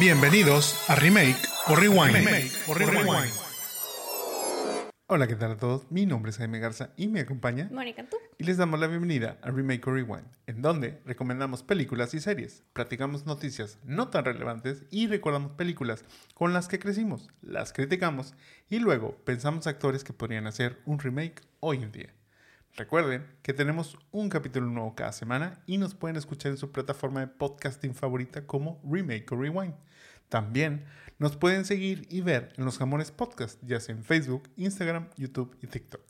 Bienvenidos a Remake o Rewind. o Rewind. Hola, ¿qué tal a todos? Mi nombre es Jaime Garza y me acompaña Mónica, ¿tú? y les damos la bienvenida a Remake o Rewind, en donde recomendamos películas y series, platicamos noticias no tan relevantes y recordamos películas con las que crecimos, las criticamos y luego pensamos actores que podrían hacer un remake hoy en día. Recuerden que tenemos un capítulo nuevo cada semana y nos pueden escuchar en su plataforma de podcasting favorita como Remake o Rewind. También nos pueden seguir y ver en los Jamones Podcast, ya sea en Facebook, Instagram, YouTube y TikTok.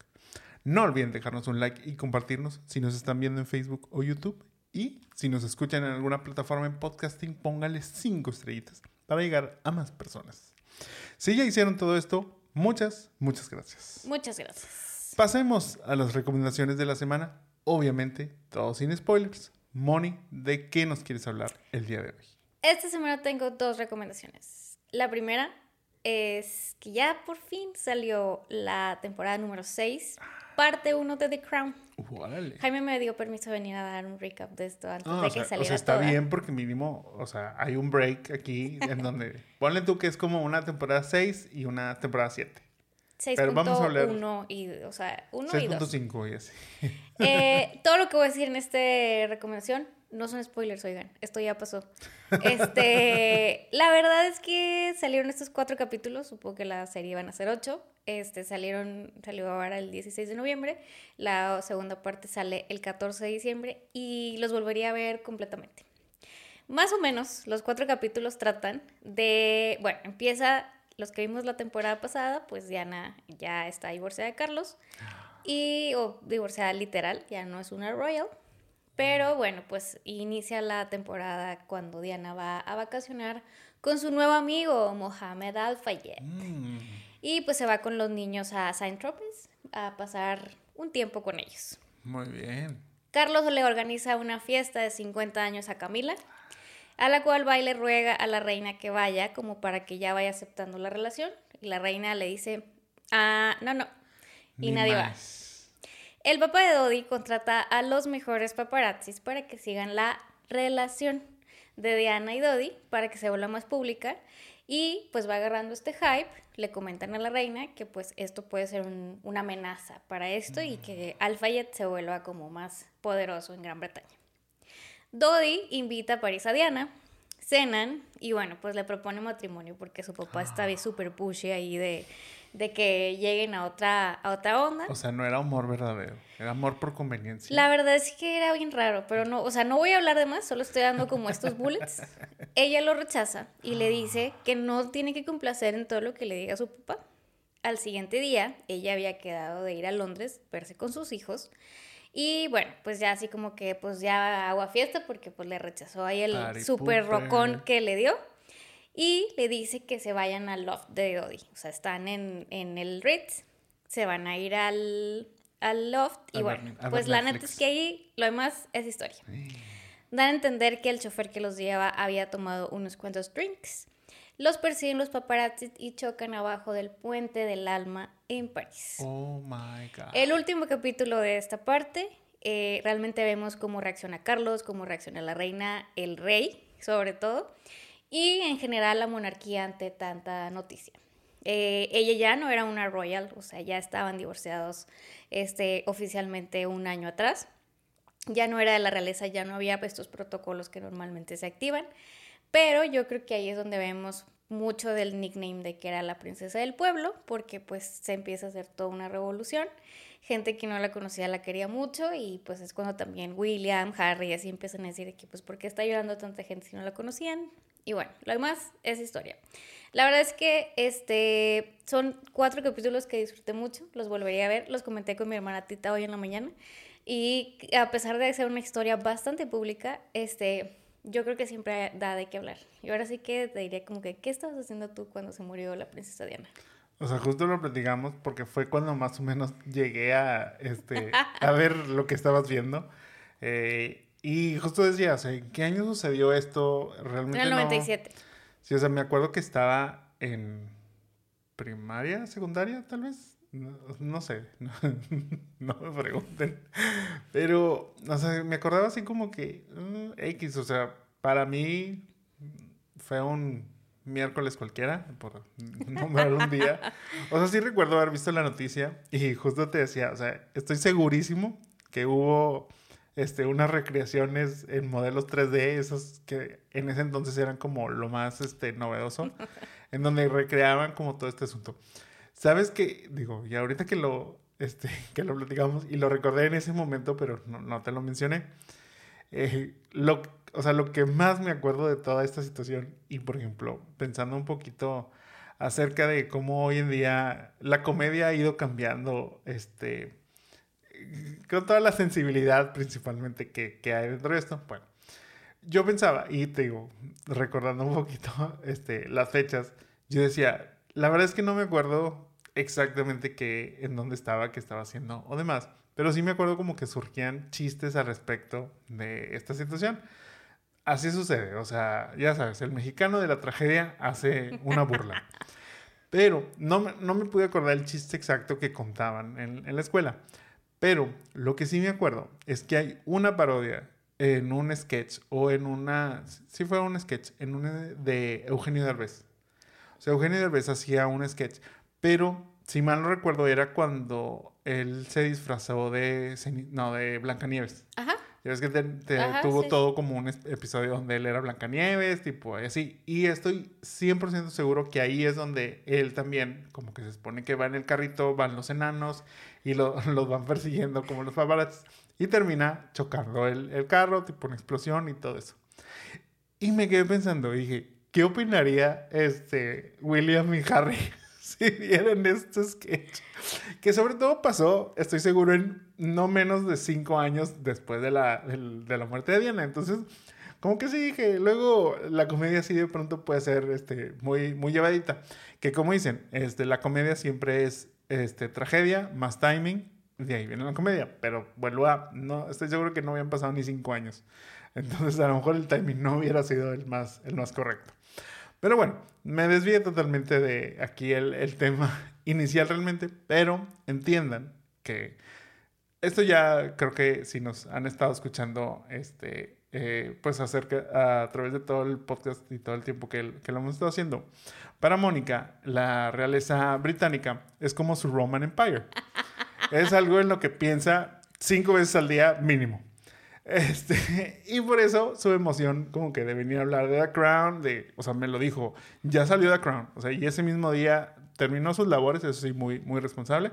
No olviden dejarnos un like y compartirnos si nos están viendo en Facebook o YouTube. Y si nos escuchan en alguna plataforma en podcasting, pónganles 5 estrellitas para llegar a más personas. Si ya hicieron todo esto, muchas, muchas gracias. Muchas gracias. Pasemos a las recomendaciones de la semana. Obviamente, todo sin spoilers. Moni, ¿de qué nos quieres hablar el día de hoy? Esta semana tengo dos recomendaciones. La primera es que ya por fin salió la temporada número 6, parte 1 de The Crown. Órale. Jaime me dio permiso de venir a dar un recap de esto antes No, de o, que sea, saliera o sea, está toda. bien porque mínimo, o sea, hay un break aquí en donde, ponle tú que es como una temporada 6 y una temporada 7. 6.1 y, o sea, 1 y 2. 6.5 y así. Eh, todo lo que voy a decir en esta recomendación no son spoilers, oigan, esto ya pasó. Este, la verdad es que salieron estos cuatro capítulos, supongo que la serie iban a ser ocho. Este, salieron, salió ahora el 16 de noviembre, la segunda parte sale el 14 de diciembre y los volvería a ver completamente. Más o menos, los cuatro capítulos tratan de, bueno, empieza, los que vimos la temporada pasada, pues Diana ya está divorciada de Carlos y o divorciada literal, ya no es una royal. Pero bueno, pues inicia la temporada cuando Diana va a vacacionar con su nuevo amigo Mohamed Al Fayed. Mm, Y pues se va con los niños a Saint Tropez a pasar un tiempo con ellos. muy bien. Carlos le organiza una fiesta de 50 años a Camila, a la cual va y le ruega a la reina que vaya como para que ya vaya aceptando la relación. Y la reina le dice, ah, no, no. Y Ni nadie va. El papá de Dodi contrata a los mejores paparazzis para que sigan la relación de Diana y Dodi para que se vuelva más pública y pues va agarrando este hype, le comentan a la reina que pues esto puede ser un- una amenaza para esto y que Al-Fayed se vuelva como más poderoso en Gran Bretaña. Dodi invita a París a Diana, cenan y bueno, pues le propone matrimonio porque su papá está bien súper pushy ahí de, de que lleguen a otra, a otra onda. O sea, no era amor verdadero, era amor por conveniencia. La verdad es que era bien raro, pero no, o sea, no voy a hablar de más, solo estoy dando como estos bullets. Ella lo rechaza y le dice que no tiene que complacer en todo lo que le diga su papá. Al siguiente día, ella había quedado de ir a Londres, verse con sus hijos. Y bueno, pues ya así como que pues ya agua fiesta porque pues le rechazó ahí el Party super rocón que le dio. Y le dice que se vayan al loft de Dodi. O sea, están en, en el Ritz, se van a ir al, al loft. Y A ver- bueno, pues la neta es que ahí lo demás es historia. Dan a entender que el chofer que los lleva había tomado unos cuantos drinks. Los persiguen los paparazzi y chocan abajo del puente del alma en París. Oh my God. El último capítulo de esta parte, eh, realmente vemos cómo reacciona Carlos, cómo reacciona la reina, el rey, sobre todo, y en general la monarquía ante tanta noticia. Eh, ella ya no era una royal, o sea, ya estaban divorciados este, oficialmente un año atrás. Ya no era de la realeza, ya no había pues, estos protocolos que normalmente se activan. Pero yo creo que ahí es donde vemos mucho del nickname de que era la princesa del pueblo, porque pues se empieza a hacer toda una revolución. Gente que no la conocía la quería mucho y pues es cuando también William, Harry, así empiezan a decir de que pues ¿por qué está llorando tanta gente si no la conocían? Y bueno, lo demás es historia. La verdad es que este, son cuatro capítulos que disfruté mucho, los volvería a ver, los comenté con mi hermana Tita hoy en la mañana y a pesar de ser una historia bastante pública, este, yo creo que siempre da de qué hablar. Y ahora sí que te diría como que, ¿qué estabas haciendo tú cuando se murió la princesa Diana? O sea, justo lo platicamos porque fue cuando más o menos llegué a, este, a ver lo que estabas viendo. Eh, y justo decía, o sea, ¿en qué año sucedió esto? Realmente En el no- 97. Sí, o sea, me acuerdo que estaba en primaria, secundaria, tal vez. No, no sé, no, me pregunten. Pero, o sea, me acordaba así como que mm, X, o sea, para mí fue un miércoles cualquiera, por nombrar un día. O sea, sí recuerdo haber visto la noticia y justo te decía, o sea, estoy segurísimo que hubo este, unas recreaciones en modelos 3D, esos que en ese entonces eran como lo más este, novedoso, en donde recreaban como todo este asunto. ¿Sabes qué? Digo, y ahorita que lo, este, que lo platicamos y lo recordé en ese momento, pero no, no te lo mencioné. Eh, lo, o sea, lo que más me acuerdo de toda esta situación, y por ejemplo, pensando un poquito acerca de cómo hoy en día la comedia ha ido cambiando, este, con toda la sensibilidad principalmente que, que hay dentro de esto, bueno, yo pensaba, y te digo, recordando un poquito este, las fechas, yo decía, la verdad es que no me acuerdo exactamente qué, en dónde estaba, qué estaba haciendo o demás. Pero sí me acuerdo como que surgían chistes al respecto de esta situación. Así sucede, o sea, ya sabes, el mexicano de la tragedia hace una burla. Pero no, no me pude acordar el chiste exacto que contaban en, en la escuela. Pero lo que sí me acuerdo es que hay una parodia en un sketch o en una, sí fue un sketch, en un de Eugenio Derbez. Sea, Eugenio Derbez hacía un sketch, pero si mal no recuerdo era cuando él se disfrazó de, no, de Blancanieves. Ajá. Ya ves que tuvo todo como un episodio donde él era Blancanieves, tipo así. Y estoy 100% seguro que ahí es donde él también, como que se supone que va en el carrito, van los enanos y los van persiguiendo como los paparazzi. Y termina chocando el, el carro, tipo una explosión y todo eso. Y me quedé pensando, dije, ¿qué opinaría este William y Harry si vieran este sketch. Que sobre todo pasó, estoy seguro, en no menos de cinco años después de la, de, la muerte de Diana. Entonces, como que sí dije, luego la comedia así de pronto puede ser este, muy, muy llevadita. Que como dicen, este, la comedia siempre es este, tragedia más timing. De ahí viene la comedia. Pero vuelvo a, no, estoy seguro que no habían pasado ni cinco años. Entonces a lo mejor el timing no hubiera sido el más, el más correcto. Pero bueno, me desvié totalmente de aquí el, tema inicial realmente, pero entiendan que esto ya creo que si nos han estado escuchando, este, eh, pues acerca a través de todo el podcast y todo el tiempo que, que lo hemos estado haciendo. Para Mónica, la realeza británica es como su Roman Empire. Es algo en lo que piensa cinco veces al día mínimo. Este, y por eso su emoción como que de venir a hablar de The Crown, de, o sea, me lo dijo, ya salió The Crown, o sea, y ese mismo día terminó sus labores, eso sí, muy, muy responsable,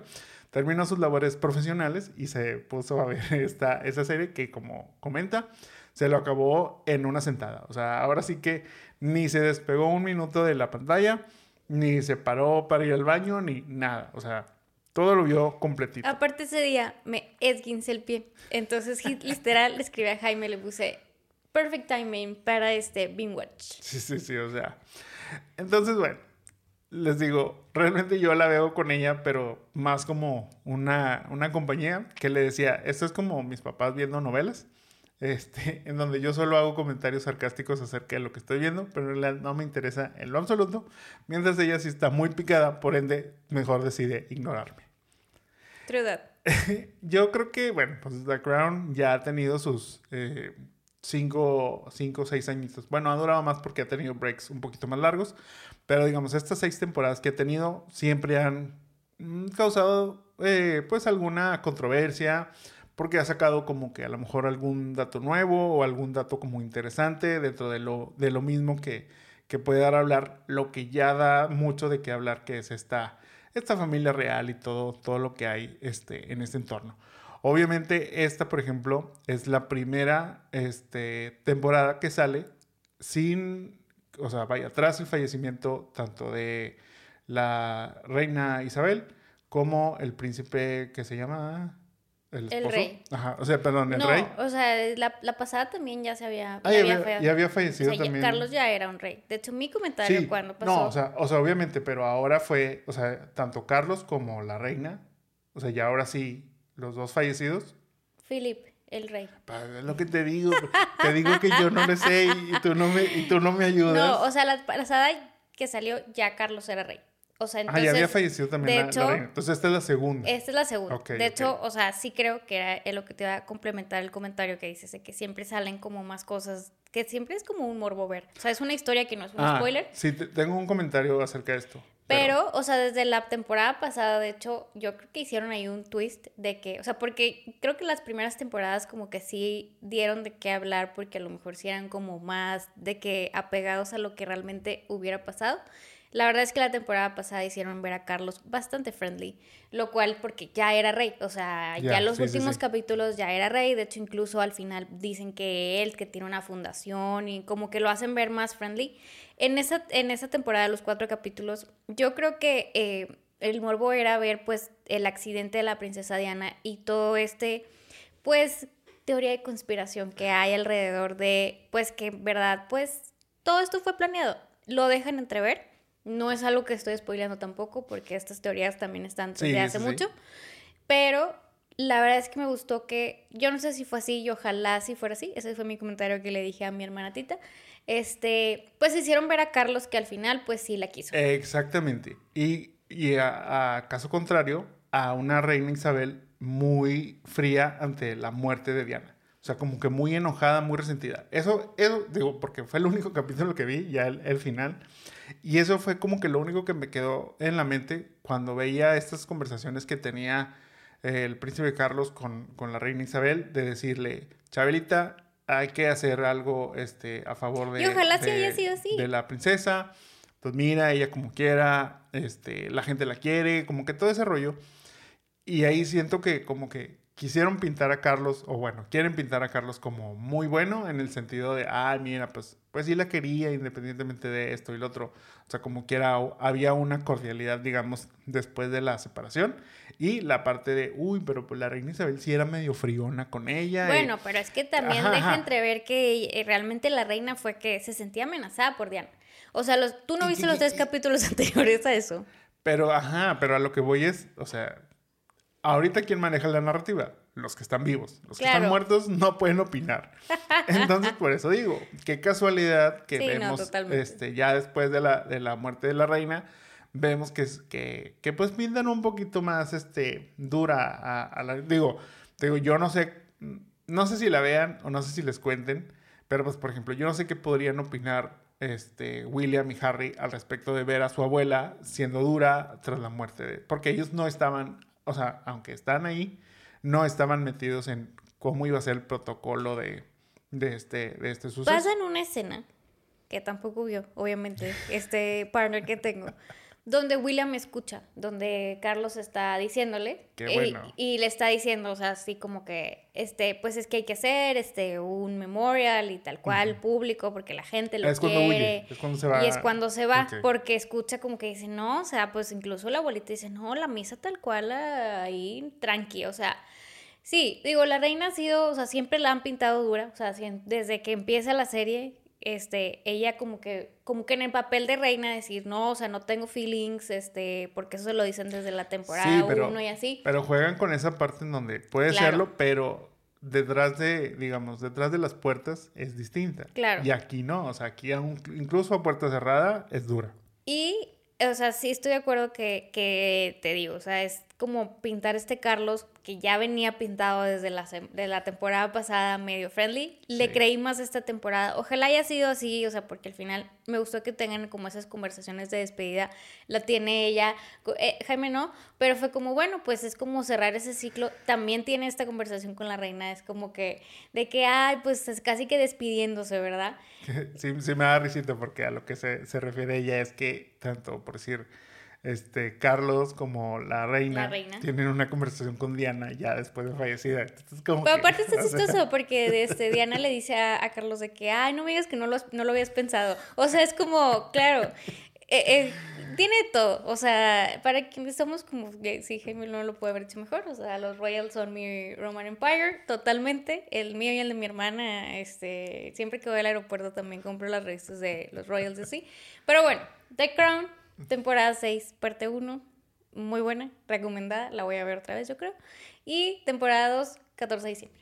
terminó sus labores profesionales y se puso a ver esta, esa serie que como comenta, se lo acabó en una sentada, o sea, ahora sí que ni se despegó un minuto de la pantalla, ni se paró para ir al baño, ni nada, o sea, todo lo vio completito. Aparte ese día me esguince el pie. Entonces, literal, le escribí a Jaime, le puse perfect timing para este binge watch. Sí, sí, sí, o sea. Entonces, bueno, les digo, realmente yo la veo con ella, pero más como una, una compañía que le decía, esto es como mis papás viendo novelas. Este, en donde yo solo hago comentarios sarcásticos acerca de lo que estoy viendo, pero en realidad no me interesa en lo absoluto, mientras ella sí está muy picada, por ende, mejor decide ignorarme. True yo creo que, bueno, pues The Crown ya ha tenido sus eh, cinco, cinco, seis añitos. Bueno, ha durado más porque ha tenido breaks un poquito más largos, pero digamos, estas seis temporadas que ha tenido siempre han mm, causado, eh, pues, alguna controversia porque ha sacado como que a lo mejor algún dato nuevo o algún dato como interesante dentro de lo, de lo mismo que, que puede dar a hablar, lo que ya da mucho de qué hablar, que es esta, esta familia real y todo, todo lo que hay este, en este entorno. Obviamente esta, por ejemplo, es la primera este, temporada que sale sin, o sea, vaya, tras el fallecimiento tanto de la reina Isabel como el príncipe que se llama el, rey. Ajá, o sea, perdón, el no, rey. O sea, la, la, pasada también ya se había, ah, ya, había, ya, había, fallecido también. Carlos ya era un rey. De hecho, mi comentario cuando pasó. No, o sea, o sea, obviamente, pero ahora fue, o sea, tanto Carlos como la reina, o sea, ya ahora sí, los dos fallecidos. Philip, el rey. Es lo que te digo. te digo que yo no le sé y tú no me, y tú no me ayudas. No, o sea, la pasada que salió ya Carlos era rey. O sea, entonces, ah, ya había fallecido también la, reina. Entonces, esta es la segunda. Esta es la segunda. de hecho, o sea, sí creo que era lo que te iba a complementar el comentario que dices, de que siempre salen como más cosas que siempre es como un morbo ver. O sea, es una historia que no es un Ah, spoiler. Sí, te- tengo un comentario acerca de esto. Pero, o sea, desde la temporada pasada, de hecho, yo creo que hicieron ahí un twist de que, o sea, porque creo que las primeras temporadas como que sí dieron de qué hablar porque a lo mejor sí eran como más de que apegados a lo que realmente hubiera pasado. La verdad es que la temporada pasada hicieron ver a Carlos bastante friendly, lo cual porque ya era rey, o sea, ya, Ya, los sí, sí, últimos sí. capítulos ya era rey, de hecho incluso al final dicen que él, que tiene una fundación y como que lo hacen ver más friendly. En esa, en esa temporada, los cuatro capítulos, yo creo que eh, el morbo era ver pues el accidente de la princesa Diana y todo este, pues, teoría de conspiración que hay alrededor de, pues que en verdad, pues, todo esto fue planeado. Lo dejan entrever. No es algo que estoy spoileando tampoco, porque estas teorías también están desde Sí, hace sí, mucho. Pero la verdad es que me gustó que, yo no sé si fue así y ojalá si fuera así, ese fue mi comentario que le dije a mi hermana Tita, este, pues hicieron ver a Carlos que al final pues sí la quiso. Exactamente. Y, y a, a caso contrario, a una reina Isabel muy fría ante la muerte de Diana. O sea, como que muy enojada, muy resentida. Eso, eso digo, porque fue el único capítulo que vi, ya el, el final. Y eso fue como que lo único que me quedó en la mente cuando veía estas conversaciones que tenía eh, el príncipe Carlos con, con la reina Isabel, de decirle, Chabelita, hay que hacer algo este, a favor de, Y ojalá sí de- haya sido así. de la princesa. Pues mira, ella como quiera, este, la gente la quiere, como que todo ese rollo. Y ahí siento que como que quisieron pintar a Carlos, o bueno, quieren pintar a Carlos como muy bueno en el sentido de, ah, mira, pues, pues sí la quería independientemente de esto y lo otro. O sea, como quiera, había una cordialidad, digamos, después de la separación. Y la parte de, uy, pero pues la reina Isabel sí era medio friona con ella. y- Bueno, pero es que también Ajá, deja ajá. entrever que realmente la reina fue que se sentía amenazada por Diana. O sea, los, tú no viste y- los tres capítulos anteriores a eso. Pero, ajá, pero a lo que voy es, o sea, ahorita quién maneja la narrativa, los que están vivos, los que Claro. están muertos no pueden opinar. Entonces, por eso digo, qué casualidad que Sí, no, vemos, totalmente. este, ya después de la, de la muerte de la reina, vemos que, que pues pintan un poquito más, este, dura a, a la, digo, digo, yo no sé, no sé si la vean o no sé si les cuenten, pero pues, por ejemplo, yo no sé qué podrían opinar este, William y Harry al respecto de ver a su abuela siendo dura tras la muerte de... Porque ellos no estaban, o sea, aunque están ahí, no estaban metidos en cómo iba a ser el protocolo de, de, este, de este suceso. Pasan una escena que tampoco vio, obviamente, este partner que tengo, donde William escucha, donde Carlos está diciéndole Qué bueno. y le está diciendo, o sea, así como que, este, pues es que hay que hacer, este, un memorial y tal cual público porque la gente lo es cuando quiere. huye, es cuando se va. Y es cuando se va, porque escucha como que dice, no, o sea, pues incluso la abuelita dice, no, la misa tal cual ahí, tranqui, o sea, sí, digo, la reina ha sido, o sea, siempre la han pintado dura, o sea, desde que empieza la serie, este, ella como que, como que en el papel de reina decir, no, o sea, no tengo feelings, este, porque eso se lo dicen desde la temporada Sí, pero- 1 y así. Pero juegan con esa parte en donde puede Claro. serlo, pero detrás de, digamos, detrás de las puertas es distinta. Claro. Y aquí no, o sea, aquí aún- incluso a puerta cerrada es dura. Y, o sea, sí estoy de acuerdo que, que te digo, o sea, es como pintar este Carlos que ya venía pintado desde la, de la temporada pasada medio friendly. Le creí más esta temporada. Ojalá haya sido así, o sea, porque al final me gustó que tengan como esas conversaciones de despedida. La tiene ella, eh, Jaime no, pero fue como, bueno, pues es como cerrar ese ciclo. También tiene esta conversación con la reina, es como que, de que, ay, pues es casi que despidiéndose, ¿verdad? Sí, sí me da risita porque a lo que se, se refiere ella es que tanto, por decir, este, Carlos como la reina, La reina. tienen una conversación con Diana ya después de fallecida. Entonces, como Pero que, aparte está o sea, chistoso porque este, Diana le dice a, a Carlos de que, ay, no me digas que no lo, no lo habías pensado. O sea, es como, claro, eh, eh, tiene todo. O sea, para quienes somos como, eh, sí, Jaime no lo puede haber hecho mejor. O sea, los Royals son mi Roman Empire, totalmente. El mío y el de mi hermana, este, siempre que voy al aeropuerto también compro las revistas de los Royals así. Pero bueno, The Crown, temporada 6, parte 1. Muy buena, recomendada, la voy a ver otra vez, yo creo. Y temporada 2, 14 de diciembre.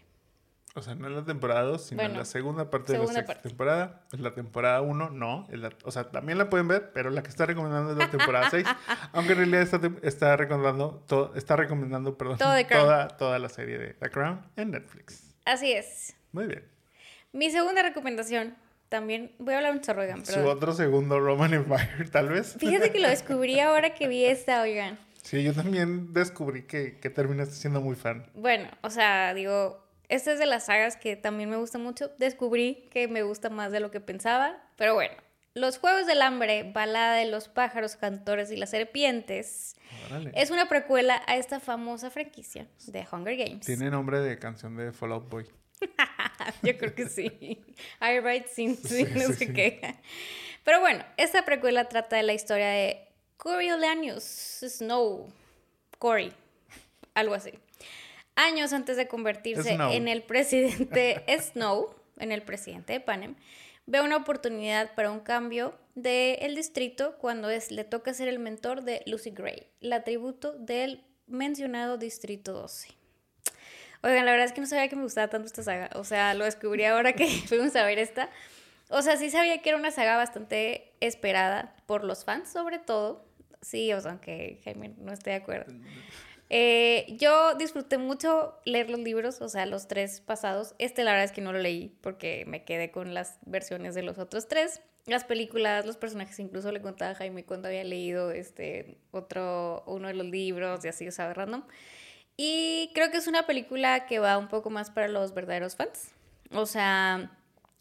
O sea, no en la temporada 2, sino Bueno, la segunda parte de la sexta parte. temporada. En la temporada 1, no. la- o sea, también la pueden ver, pero la que está recomendando es la temporada 6. aunque en realidad está, está recomendando, está recomendando perdón, toda, toda la serie de The Crown en Netflix. Así es. Muy bien. Mi segunda recomendación, también voy a hablar un chorro, oigan, Su otro segundo Roman Empire, tal vez. Fíjate que lo descubrí ahora que vi esta, oigan. Sí, yo también descubrí que, que terminaste siendo muy fan. Bueno, o sea, digo, esta es de las sagas que también me gusta mucho. Descubrí que me gusta más de lo que pensaba, pero bueno. Los Juegos del Hambre, Balada de los Pájaros, Cantores y las Serpientes, es una precuela a esta famosa franquicia de Hunger Games. Tiene nombre de canción de Fallout Boy. Yo creo que sí. I write sin, no sé qué. Pero bueno, esta precuela trata de la historia de Coriolanus Snow. Cory, algo así. Años antes de convertirse en el presidente Snow, en el presidente de Panem, ve una oportunidad para un cambio del distrito cuando es, le toca ser el mentor de Lucy Gray, el atributo del mencionado Distrito 12. Oigan, la verdad es que no sabía que me gustaba tanto esta saga. O sea, lo descubrí ahora que fuimos a ver esta. O sea, sí sabía que era una saga bastante esperada por los fans, sobre todo. Sí, o sea, aunque Jaime no esté de acuerdo. Eh, yo disfruté mucho leer los libros, o sea, los tres pasados. Este, la verdad es que no lo leí porque me quedé con las versiones de los otros tres. Las películas, los personajes, incluso le contaba a Jaime cuando había leído este otro, uno de los libros y así, o sea, random. Y creo que es una película que va un poco más para los verdaderos fans. O sea,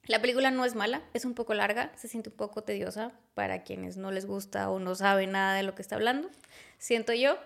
la película no es mala, es un poco larga, se siente un poco tediosa para quienes no les gusta o no saben nada de lo que está hablando, siento yo.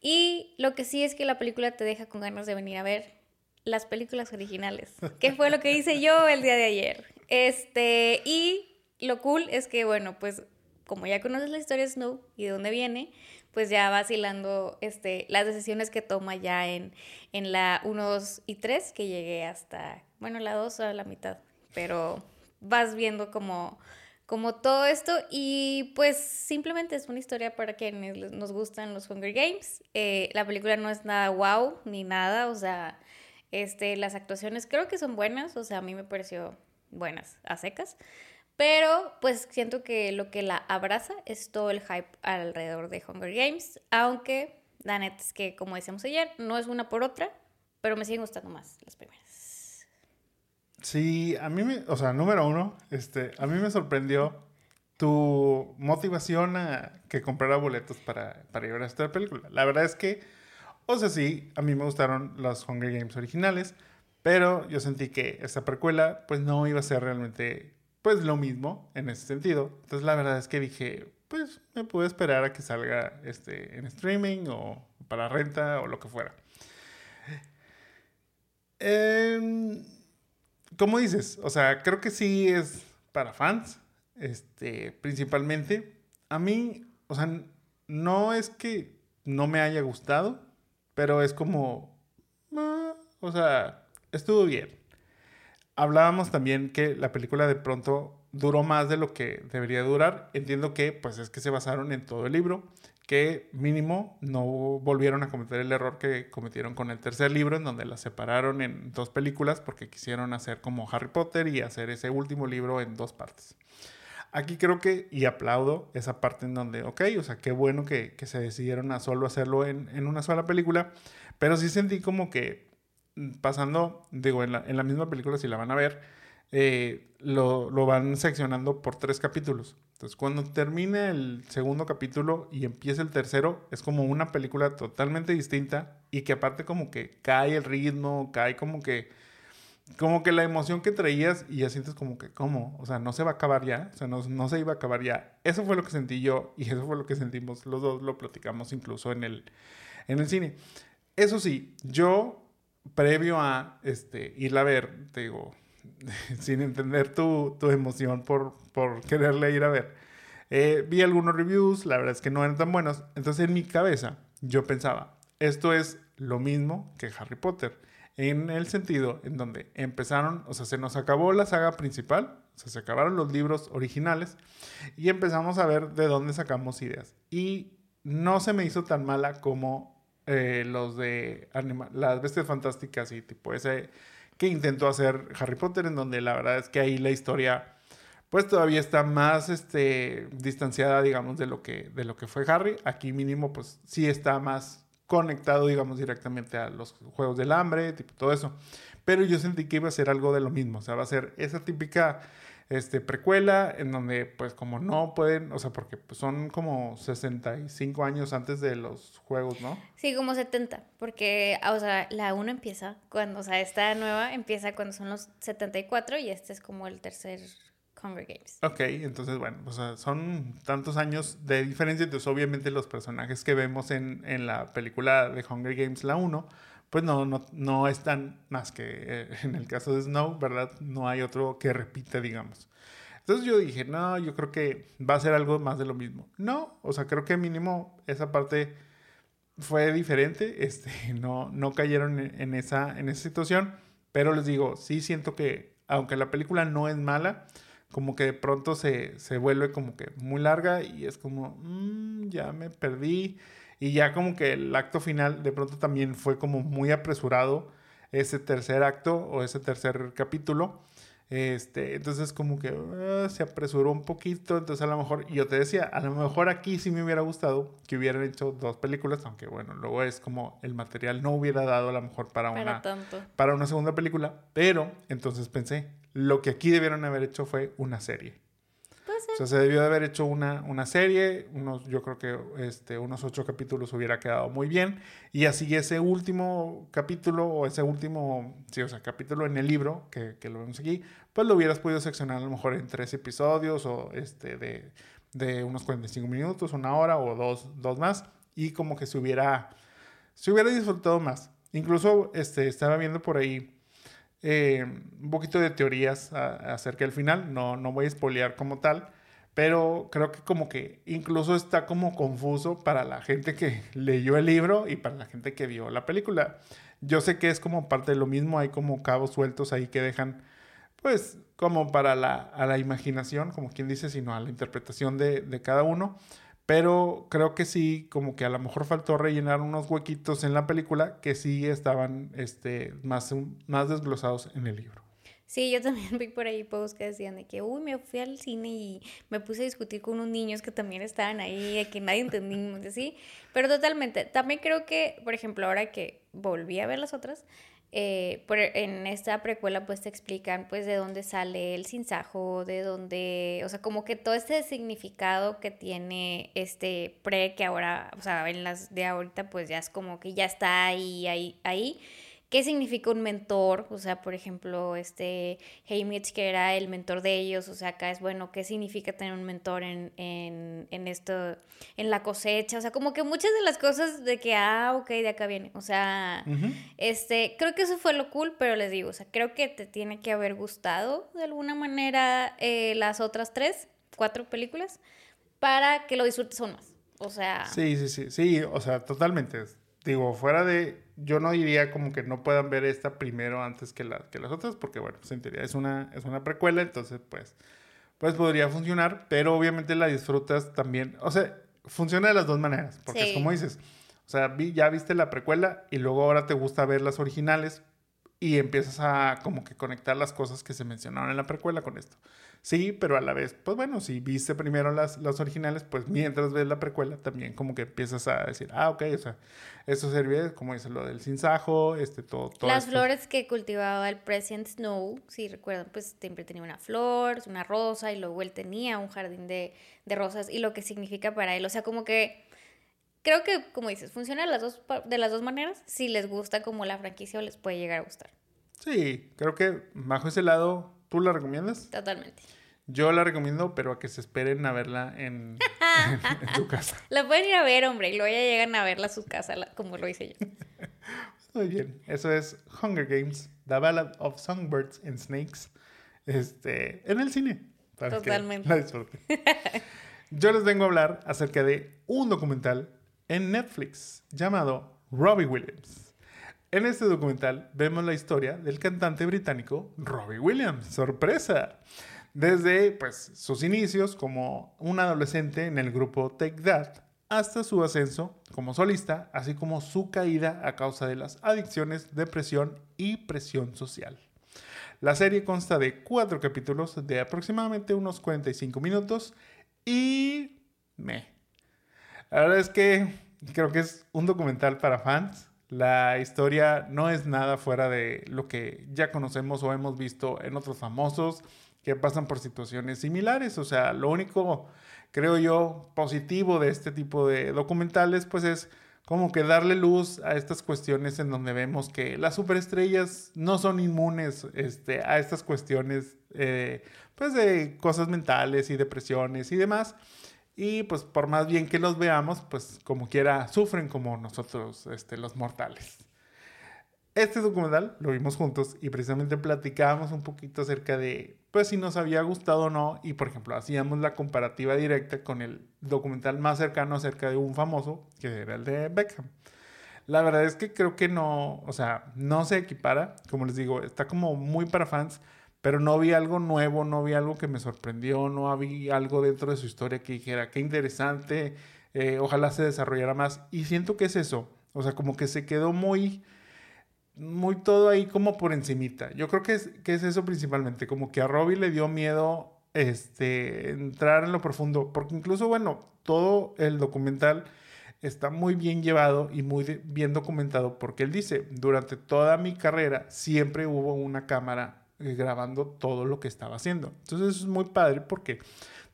Y lo que sí es que la película te deja con ganas de venir a ver las películas originales, que fue lo que hice yo el día de ayer. Este, y lo cool es que, bueno, pues como ya conoces la historia de Snow y de dónde viene, pues ya vacilando este, las decisiones que toma ya en, en la 1, 2 y 3, que llegué hasta, bueno, la 2 a la mitad, pero vas viendo como, como todo esto y pues simplemente es una historia para quienes nos gustan los Hunger Games. Eh, la película no es nada wow ni nada, o sea, este, las actuaciones creo que son buenas, o sea, a mí me pareció buenas, a secas. Pero pues siento que lo que la abraza es todo el hype alrededor de Hunger Games, aunque la neta es que como decíamos ayer, no es una por otra, pero me siguen gustando más las primeras. Sí, a mí me, o sea, número uno, este, a mí me sorprendió tu motivación a que comprara boletos para, para ir a esta película. La verdad es que, o sea, sí, a mí me gustaron los Hunger Games originales, pero yo sentí que esta precuela pues no iba a ser realmente pues lo mismo en ese sentido. Entonces la verdad es que dije, pues me puedo esperar a que salga este, en streaming o para renta o lo que fuera. Eh, como dices, o sea, creo que sí es para fans, este, principalmente. A mí, o sea, no es que no me haya gustado, pero es como, ah, o sea, estuvo bien hablábamos también que la película de pronto duró más de lo que debería durar. Entiendo que pues es que se basaron en todo el libro, que mínimo no volvieron a cometer el error que cometieron con el tercer libro, en donde la separaron en dos películas porque quisieron hacer como Harry Potter y hacer ese último libro en dos partes. Aquí creo que, y aplaudo esa parte en donde, ok, o sea, qué bueno que, que se decidieron a solo hacerlo en, en una sola película, pero sí sentí como que pasando, digo, en la, en la, misma película, si la van a ver, eh, lo, lo, van seccionando por tres capítulos. Entonces, cuando termine el segundo capítulo y empieza el tercero, es como una película totalmente distinta y que aparte como que cae el ritmo, cae como que como que la emoción que traías y ya sientes como que, ¿cómo? O sea, no se va a acabar ya, o sea, no, no, se iba a acabar ya. Eso fue lo que sentí yo y eso fue lo que sentimos los dos, lo platicamos incluso en el, en el cine. Eso sí, yo previo a este, irla a ver, te digo, sin entender tu, tu emoción por, por quererle ir a ver, eh, vi algunos reviews, la verdad es que no eran tan buenos, entonces en mi cabeza yo pensaba, esto es lo mismo que Harry Potter, en el sentido en donde empezaron, o sea, se nos acabó la saga principal, o sea, se acabaron los libros originales y empezamos a ver de dónde sacamos ideas. Y no se me hizo tan mala como eh, los de las bestias fantásticas y tipo ese que intentó hacer Harry Potter, en donde la verdad es que ahí la historia pues todavía está más este, distanciada, digamos, de lo, que, de lo que fue Harry. Aquí mínimo pues sí está más conectado, digamos, directamente a los Juegos del Hambre, tipo todo eso. pero yo sentí que iba a ser algo de lo mismo, o sea, va a ser esa típica este, precuela en donde pues como no pueden, o sea, porque pues, son como 65 años antes de los juegos, ¿no? Sí, como 70, porque, o sea, la 1 empieza cuando, o sea, esta nueva empieza cuando son los 74 y este es como el tercer Hunger Games. Ok, entonces bueno, o sea, son tantos años de diferencia, entonces obviamente los personajes que vemos en, en la película de Hunger Games, la 1, pues no, no, no están más que eh, en el caso de Snow, ¿verdad? No hay otro que repite, digamos. Entonces yo dije, no, yo creo que va a ser algo más de lo mismo. No, o sea, creo que mínimo esa parte fue diferente, este, no, no cayeron en, esa, en esa situación, pero les digo, sí siento que, aunque la película no es mala, como que de pronto se, se vuelve como que muy larga y es como, mm, ya me perdí. Y ya como que el acto final de pronto también fue como muy apresurado ese tercer acto o ese tercer capítulo. Este, entonces como que ah, se apresuró un poquito, entonces a lo mejor, yo te decía, a lo mejor aquí sí me hubiera gustado que hubieran hecho dos películas, aunque bueno, luego es como el material no hubiera dado a lo mejor para, una, para una segunda película, pero entonces pensé, lo que aquí debieron haber hecho fue una serie. O sea, se debió de haber hecho una, una serie, unos, yo creo que este, unos ocho capítulos hubiera quedado muy bien. Y así ese último capítulo, o ese último, sí, o sea, capítulo en el libro, que, que lo vemos aquí, pues lo hubieras podido seccionar a lo mejor en tres episodios, o este, de, de unos 45 minutos, una hora, o dos, dos más. Y como que se hubiera, se hubiera disfrutado más. Incluso este, estaba viendo por ahí eh, un poquito de teorías acerca del final. No, no voy a espolear como tal, pero creo que como que incluso está como confuso para la gente que leyó el libro y para la gente que vio la película. Yo sé que es como parte de lo mismo, hay como cabos sueltos ahí que dejan, pues, como para la, a la imaginación, como quien dice, sino a la interpretación de, de cada uno. Pero creo que sí, como que a lo mejor faltó rellenar unos huequitos en la película que sí estaban este, más, más desglosados en el libro. Sí, yo también vi por ahí posts que decían de que, uy, me fui al cine y me puse a discutir con unos niños que también estaban ahí, que nadie entendimos, así. Pero totalmente. También creo que, por ejemplo, ahora que volví a ver las otras, eh, en esta precuela pues te explican pues de dónde sale el sinsajo, de dónde, o sea, como que todo este significado que tiene este pre que ahora, o sea, en las de ahorita pues ya es como que ya está ahí, ahí, ahí qué significa un mentor, o sea, por ejemplo, este Haymitch que era el mentor de ellos, o sea, acá es bueno, qué significa tener un mentor en, en, en, esto, en la cosecha, o sea, como que muchas de las cosas de que, ah, ok, de acá viene, o sea, este, creo que eso fue lo cool, pero les digo, o sea, creo que te tiene que haber gustado de alguna manera eh, las otras tres, cuatro películas, para que lo disfrutes aún más, o sea... Sí, sí, sí, sí, o sea, totalmente digo, fuera de, yo no diría como que no puedan ver esta primero antes que, la, que las otras, porque bueno, pues en teoría es una, es una precuela, entonces pues, pues podría funcionar, pero obviamente la disfrutas también, o sea, funciona de las dos maneras, porque es como dices, o sea, vi, ya viste la precuela y luego ahora te gusta ver las originales y empiezas a como que conectar las cosas que se mencionaron en la precuela con esto. Sí, pero a la vez, pues bueno, si viste primero las, las originales, pues mientras ves la precuela también como que empiezas a decir, ah, ok, o sea, eso sirve, como dice lo del sinsajo, este, todo. todo las flores que cultivaba el President Snow, si recuerdan, pues siempre tenía una flor, una rosa, y luego él tenía un jardín de, de rosas, y lo que significa para él, o sea, como que creo que, como dices, funciona de las dos, de las dos maneras. Si les gusta como la franquicia o les puede llegar a gustar. Sí, creo que bajo ese lado ¿Tú la recomiendas? Totalmente. Yo la recomiendo, pero a que se esperen a verla en, su casa. La pueden ir a ver, hombre, y luego ya llegan a verla a su casa, como lo hice yo. Muy bien. Eso es Hunger Games, The Ballad of Songbirds and Snakes, este, en el cine. Totalmente. la disfruten. Yo les vengo a hablar acerca de un documental en Netflix llamado Robbie Williams. En este documental vemos la historia del cantante británico Robbie Williams. ¡Sorpresa! Desde pues, sus inicios como un adolescente en el grupo Take That hasta su ascenso como solista, así como su caída a causa de las adicciones, depresión y presión social. La serie consta de cuatro capítulos de aproximadamente unos 45 minutos y me. La verdad es que creo que es un documental para fans La historia no es nada fuera de lo que ya conocemos o hemos visto en otros famosos que pasan por situaciones similares. O sea, lo único, creo yo, positivo de este tipo de documentales, pues es como que darle luz a estas cuestiones en donde vemos que las superestrellas no son inmunes este, a estas cuestiones, eh, pues de cosas mentales y depresiones y demás. Y pues por más bien que los veamos, pues como quiera sufren como nosotros, este, los mortales. Este documental lo vimos juntos y precisamente platicábamos un poquito acerca de, pues si nos había gustado o no. Y por ejemplo, hacíamos la comparativa directa con el documental más cercano acerca de un famoso, que era el de Beckham. La verdad es que creo que no, o sea, no se equipara. Como les digo, está como muy para fans pero no vi algo nuevo, no vi algo que me sorprendió, no vi algo dentro de su historia que dijera, qué interesante, eh, ojalá se desarrollara más. Y siento que es eso, o sea, como que se quedó muy, muy todo ahí como por encimita. Yo creo que es, que es eso principalmente, como que a Robbie le dio miedo este, entrar en lo profundo, porque incluso, bueno, todo el documental está muy bien llevado y muy bien documentado, porque él dice, durante toda mi carrera siempre hubo una cámara grabando todo lo que estaba haciendo. Entonces eso es muy padre porque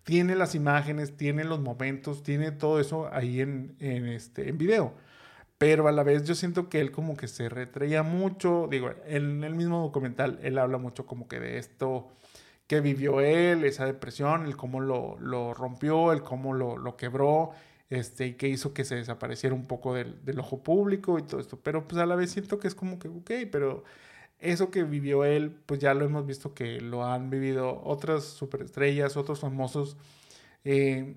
tiene las imágenes, tiene los momentos, tiene todo eso ahí en, en, este, en video. Pero a la vez yo siento que él como que se retraía mucho, digo, en el mismo documental él habla mucho como que de esto que vivió él, esa depresión, el cómo lo, lo rompió, el cómo lo, lo quebró, este, y que hizo que se desapareciera un poco del, del, ojo público y todo esto. Pero pues a la vez siento que es como que, ok, pero eso que vivió él, pues ya lo hemos visto que lo han vivido otras superestrellas, otros famosos. Eh,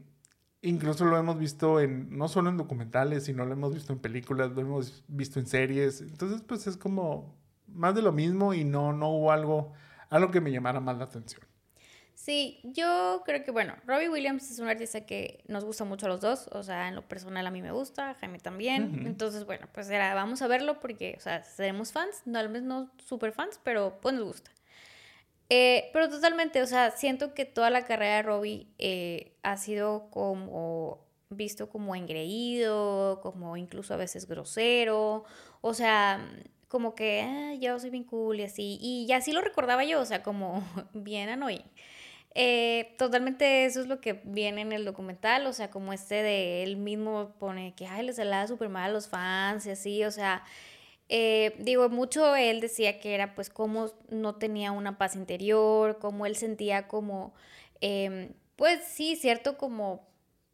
incluso lo hemos visto en, no solo en documentales, sino lo hemos visto en películas, lo hemos visto en series. Entonces, pues es como más de lo mismo y no, no hubo algo, algo que me llamara más la atención. Sí, yo creo que, bueno, Robbie Williams es un artista que nos gusta mucho a los dos, o sea, en lo personal a mí me gusta, Jaime también, entonces, bueno, pues era, vamos a verlo porque, o sea, seremos fans, no al menos no super fans, pero pues nos gusta. Eh, pero totalmente, o sea, siento que toda la carrera de Robbie eh, ha sido como visto como engreído, como incluso a veces grosero, o sea, como que ah, yo soy bien cool y así, y así lo recordaba yo, o sea, como bien annoying. Eh, totalmente eso es lo que viene en el documental, o sea, como este de él mismo pone que, ay, les da súper mal a los fans y así, o sea, eh, digo, mucho él decía que era pues como no tenía una paz interior, como él sentía como, em, pues sí, cierto, como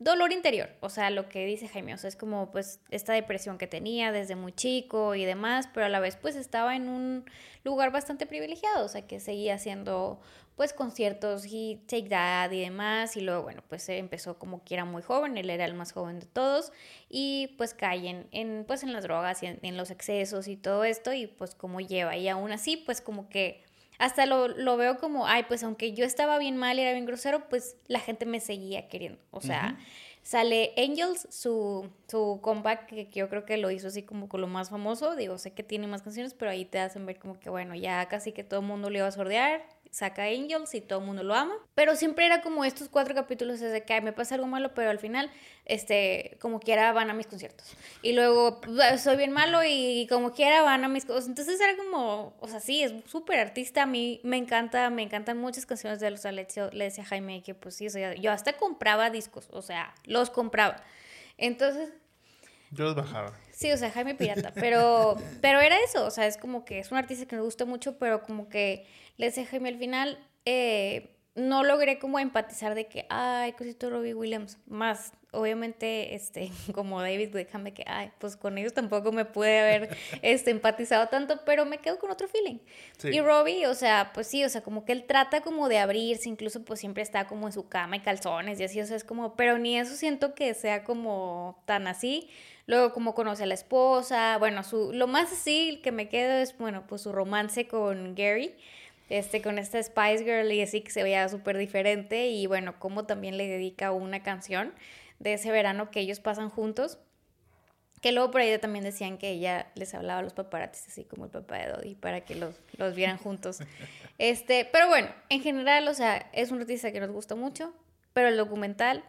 dolor interior, o sea, lo que dice Jaime, o sea, es como pues esta depresión que tenía desde muy chico y demás, pero a la vez pues estaba en un lugar bastante privilegiado, o sea, que seguía siendo pues conciertos y Take That y demás. Y luego, bueno, pues empezó como que era muy joven, él era el más joven de todos. Y pues caen en, pues en las drogas y en, los excesos y todo esto. Y pues como lleva. Y aún así, pues como que hasta lo, lo, veo como, ay, pues aunque yo estaba bien mal y era bien grosero, pues la gente me seguía queriendo. O sea, sale Angels, su, su comeback, que, yo creo que lo hizo así como con lo más famoso. Digo, sé que tiene más canciones, pero ahí te hacen ver como que, bueno, ya casi que todo el mundo le iba a sordear saca Angels y todo el mundo lo ama. Pero siempre era como estos cuatro capítulos de que me pasa algo malo, pero al final, este, como quiera van a mis conciertos. Y luego soy bien malo y como quiera van a mis cosas. Entonces era como, o sea, sí, es súper artista. A mí me encanta, me encantan muchas canciones de los Alexio. Le decía Jaime que pues sí, yo hasta compraba discos, o sea, los compraba. Entonces... Yo los bajaba. Sí, o sea, Jaime Pirata, pero, pero era eso, o sea, es como que es un artista que me gusta mucho, pero como que le decía Jaime al final, eh, no logré como empatizar de que, ay, cosito Robbie Williams, más obviamente, este, como David Beckham, de que, ay, pues con ellos tampoco me pude haber este, empatizado tanto, pero me quedo con otro feeling. Y Robbie, o sea, pues sí, o sea, como que él trata como de abrirse, incluso pues siempre está como en su cama y calzones y así, o sea, es como, pero ni eso siento que sea como tan así. Luego, como conoce a la esposa, bueno, su, lo más así que me quedo es, bueno, pues su romance con Gary, este, con esta Spice Girl y así que se veía súper diferente y bueno, como también le dedica una canción de ese verano que ellos pasan juntos. Que luego por ahí también decían que ella les hablaba a los paparazzis, así como el papá de Dodi, para que los, los vieran juntos. Este, pero bueno, en general, o sea, es un artista que nos gusta mucho, pero el documental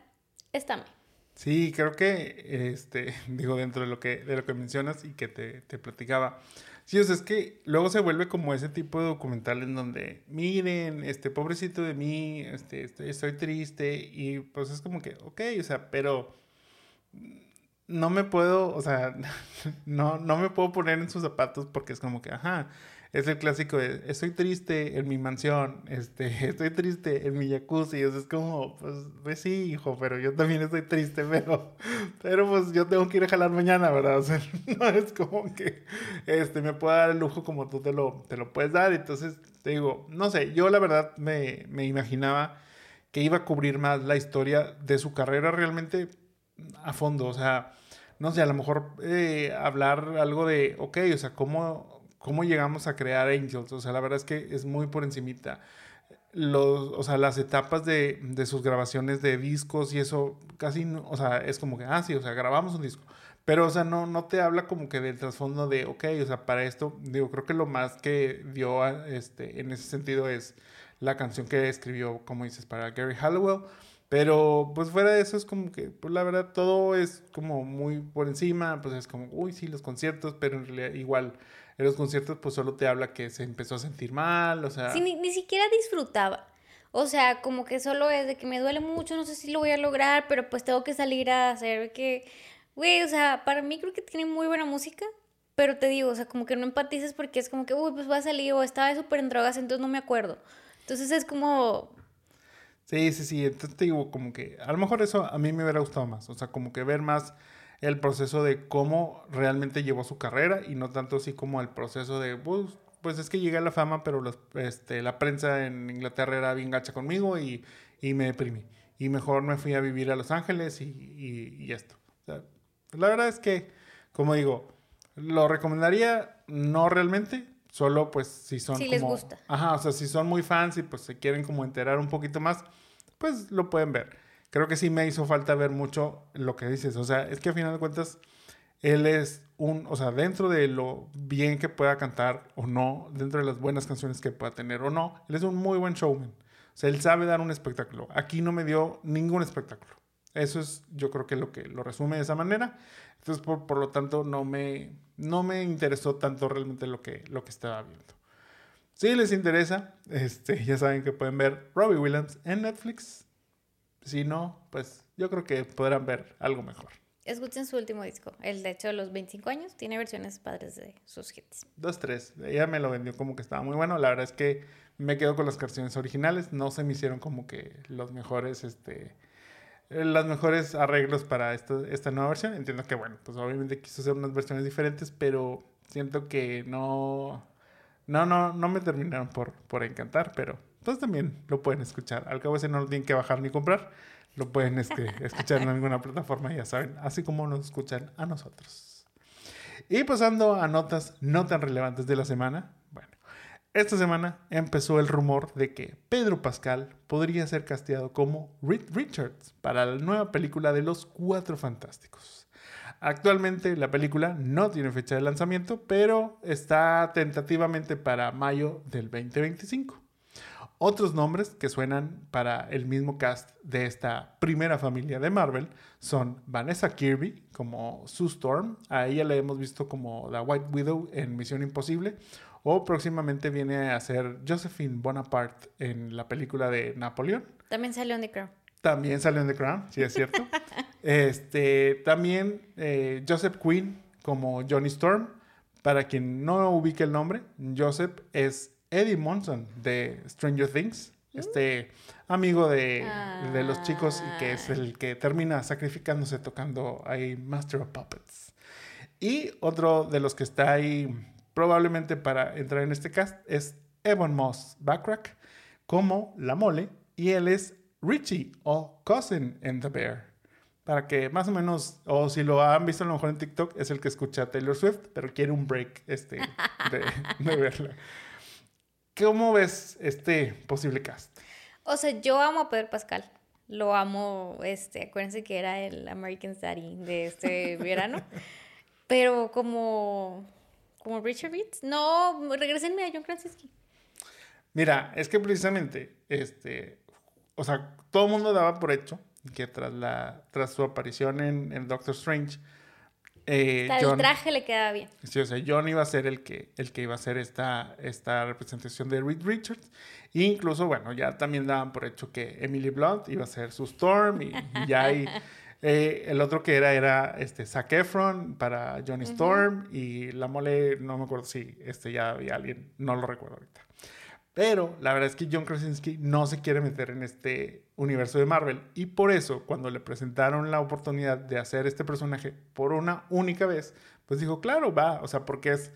está mal. Sí, creo que, este, digo, dentro de lo que, de lo que mencionas y que te, te platicaba, sí, o sea, es que luego se vuelve como ese tipo de documental en donde, miren, este, pobrecito de mí, este, estoy, estoy triste, y pues es como que, ok, o sea, pero no me puedo, o sea, no, no me puedo poner en sus zapatos porque es como que, ajá, es el clásico de estoy triste en mi mansión, este, estoy triste en mi jacuzzi, o sea, es como, pues, pues sí, hijo, pero yo también estoy triste, pero, pero pues yo tengo que ir a jalar mañana, ¿verdad? O sea, no es como que, este, me pueda dar el lujo como tú te lo, te lo puedes dar, entonces, te digo, no sé, yo la verdad me, me imaginaba que iba a cubrir más la historia de su carrera realmente a fondo, o sea, no sé, a lo mejor eh, hablar algo de, ok, o sea, ¿cómo, cómo llegamos a crear Angels. O sea, la verdad es que es muy por encimita. Los, o sea, las etapas de, de, sus grabaciones de discos y eso, casi, o sea, es como que, ah, sí, o sea, grabamos un disco. Pero, o sea, no, no te habla como que del trasfondo de, ok, o sea, para esto, digo, creo que lo más que dio este, en ese sentido es la canción que escribió, como dices, para Gary Hallowell. Pero, pues fuera de eso es como que, pues la verdad, todo es como muy por encima, pues es como, uy, sí, los conciertos, pero en realidad igual en los conciertos pues solo te habla que se empezó a sentir mal, o sea... Sí, ni, siquiera disfrutaba. O sea, como que solo es de que me duele mucho, no sé si lo voy a lograr, pero pues tengo que salir a hacer que... Güey, o sea, para mí creo que tiene muy buena música, pero te digo, o sea, como que no empatices porque es como que, uy, pues va a salir o estaba súper en drogas, entonces no me acuerdo. Entonces es como... Sí, sí, sí, entonces te digo, como que a lo mejor eso a mí me hubiera gustado más, o sea, como que ver más el proceso de cómo realmente llevó su carrera y no tanto así como el proceso de, pues, pues es que llegué a la fama, pero los, este, la prensa en Inglaterra era bien gacha conmigo y, y, me deprimí. Y mejor me fui a vivir a Los Ángeles y, y, esto. la verdad es que, como digo, lo recomendaría no realmente, solo pues si son... Si les gusta. Ajá, o sea, si son muy fans y pues se quieren como enterar un poquito más, pues lo pueden ver creo que sí me hizo falta ver mucho lo que dices. O sea, es que a final de cuentas, él es un, o sea, dentro de lo bien que pueda cantar o no, dentro de las buenas canciones que pueda tener o no, él es un muy buen showman. O sea, él sabe dar un espectáculo. Aquí no me dio ningún espectáculo. Eso es, yo creo que lo que lo resume de esa manera. Entonces, por, por lo tanto, no me, no me interesó tanto realmente lo que, lo que estaba viendo. Si les interesa, este, ya saben que pueden ver Robbie Williams en Netflix. Si no, pues yo creo que podrán ver algo mejor. Escuchen su último disco, el de hecho de los 25 años, tiene versiones padres de sus hits. Dos, tres. Ella me lo vendió como que estaba muy bueno. La verdad es que me quedo con las canciones originales. No se me hicieron como que los mejores, este, los mejores arreglos para esta, esta nueva versión. Entiendo que, bueno, pues obviamente quiso hacer unas versiones diferentes, pero siento que no, no, no, no me terminaron por, por encantar, pero entonces también lo pueden escuchar. Al cabo ese no lo tienen que bajar ni comprar. Lo pueden este, escuchar en alguna plataforma, ya saben, así como nos escuchan a nosotros. Y pasando a notas no tan relevantes de la semana. Bueno, esta semana empezó el rumor de que Pedro Pascal podría ser casteado como Reed Richards para la nueva película de Los Cuatro Fantásticos. Actualmente la película no tiene fecha de lanzamiento, pero está tentativamente para mayo del 2025. Otros nombres que suenan para el mismo cast de esta primera familia de Marvel son Vanessa Kirby como Sue Storm, a ella la hemos visto como la White Widow en Misión Imposible, o próximamente viene a ser Josephine Bonaparte en la película de Napoleón. También salió en The Crown. También salió en The Crown, sí es cierto. este, también eh, Joseph Quinn como Johnny Storm. Para quien no ubique el nombre, Joseph es Eddie Monson de Stranger Things, este amigo de, de, los chicos y que es el que termina sacrificándose tocando ahí Master of Puppets. Y otro de los que está ahí probablemente para entrar en este cast es Evan Moss Backrack como La Mole y él es Richie o Cousin in the Bear. Para que más o menos, o si lo han visto a lo mejor en TikTok, es el que escucha Taylor Swift, pero quiere un break este, de, de verla. ¿Cómo ves este posible cast? O sea, yo amo a Pedro Pascal. Lo amo, este, acuérdense que era el American Study de este verano. Pero como, como Richard Reed, no, regresenme a John Krasinski. Mira, es que precisamente, este, o sea, todo el mundo daba por hecho que tras, la, tras su aparición en, en Doctor Strange, eh, el traje le quedaba bien. Sí, o sea, John iba a ser el que, el que iba a hacer esta, esta representación de Reed Richards. E incluso, bueno, ya también daban por hecho que Emily Blunt iba a ser su Storm y, ya hay... Eh, el otro que era era este Zac Efron para Johnny Storm y la mole, no me acuerdo si este ya había alguien, no lo recuerdo ahorita. Pero la verdad es que John Krasinski no se quiere meter en este universo de Marvel. Y por eso, cuando le presentaron la oportunidad de hacer este personaje por una única vez, pues dijo, claro, va. O sea, porque es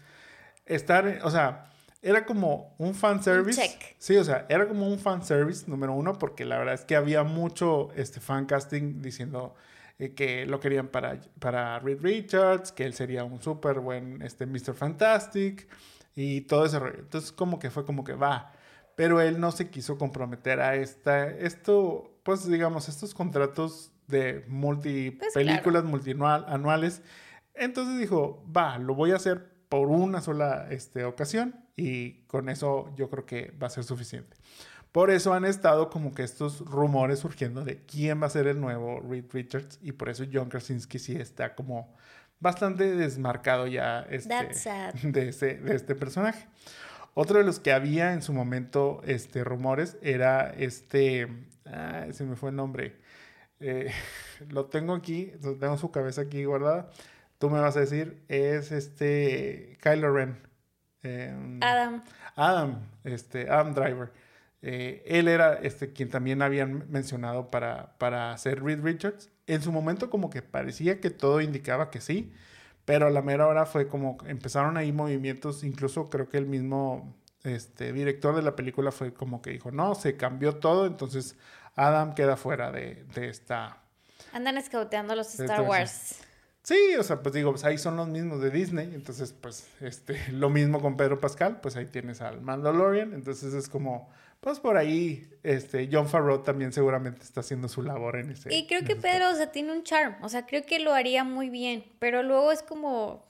estar, o sea, era como un fanservice. Check. Sí, o sea, era como un fanservice, número uno, porque la verdad es que había mucho este, fan casting diciendo eh, que lo querían para, para Reed Richards, que él sería un súper buen este, Mr. Fantastic y todo ese rollo. Entonces como que fue como que va, pero él no se quiso comprometer a esta, esto, pues digamos, estos contratos de multi pues, películas multianuales. Entonces dijo, va, lo voy a hacer por una sola este, ocasión y con eso yo creo que va a ser suficiente. Por eso han estado como que estos rumores surgiendo de quién va a ser el nuevo Reed Richards y por eso John Krasinski sí está como bastante desmarcado ya este, de, ese, de este personaje. Otro de los que había en su momento este, rumores era este, ah, se me fue el nombre, eh, lo tengo aquí, tengo su cabeza aquí guardada, tú me vas a decir, es este Kylo Ren. Em, Adam. Adam, este, Adam Driver. Eh, él era este, quien también habían mencionado para, para hacer Reed Richards. En su momento como que parecía que todo indicaba que sí, pero a la mera hora fue como empezaron ahí movimientos, incluso creo que el mismo este, director de la película fue como que dijo, no, se cambió todo, entonces Adam queda fuera de, de esta... Andan escauteando los Star Wars. Sí, o sea, pues digo, pues ahí son los mismos de Disney, entonces pues este, lo mismo con Pedro Pascal, pues ahí tienes al Mandalorian, entonces es como pues por ahí, este, John Favreau también seguramente está haciendo su labor en ese. Y creo que Pedro, o sea, tiene un charm, o sea, creo que lo haría muy bien, pero luego es como,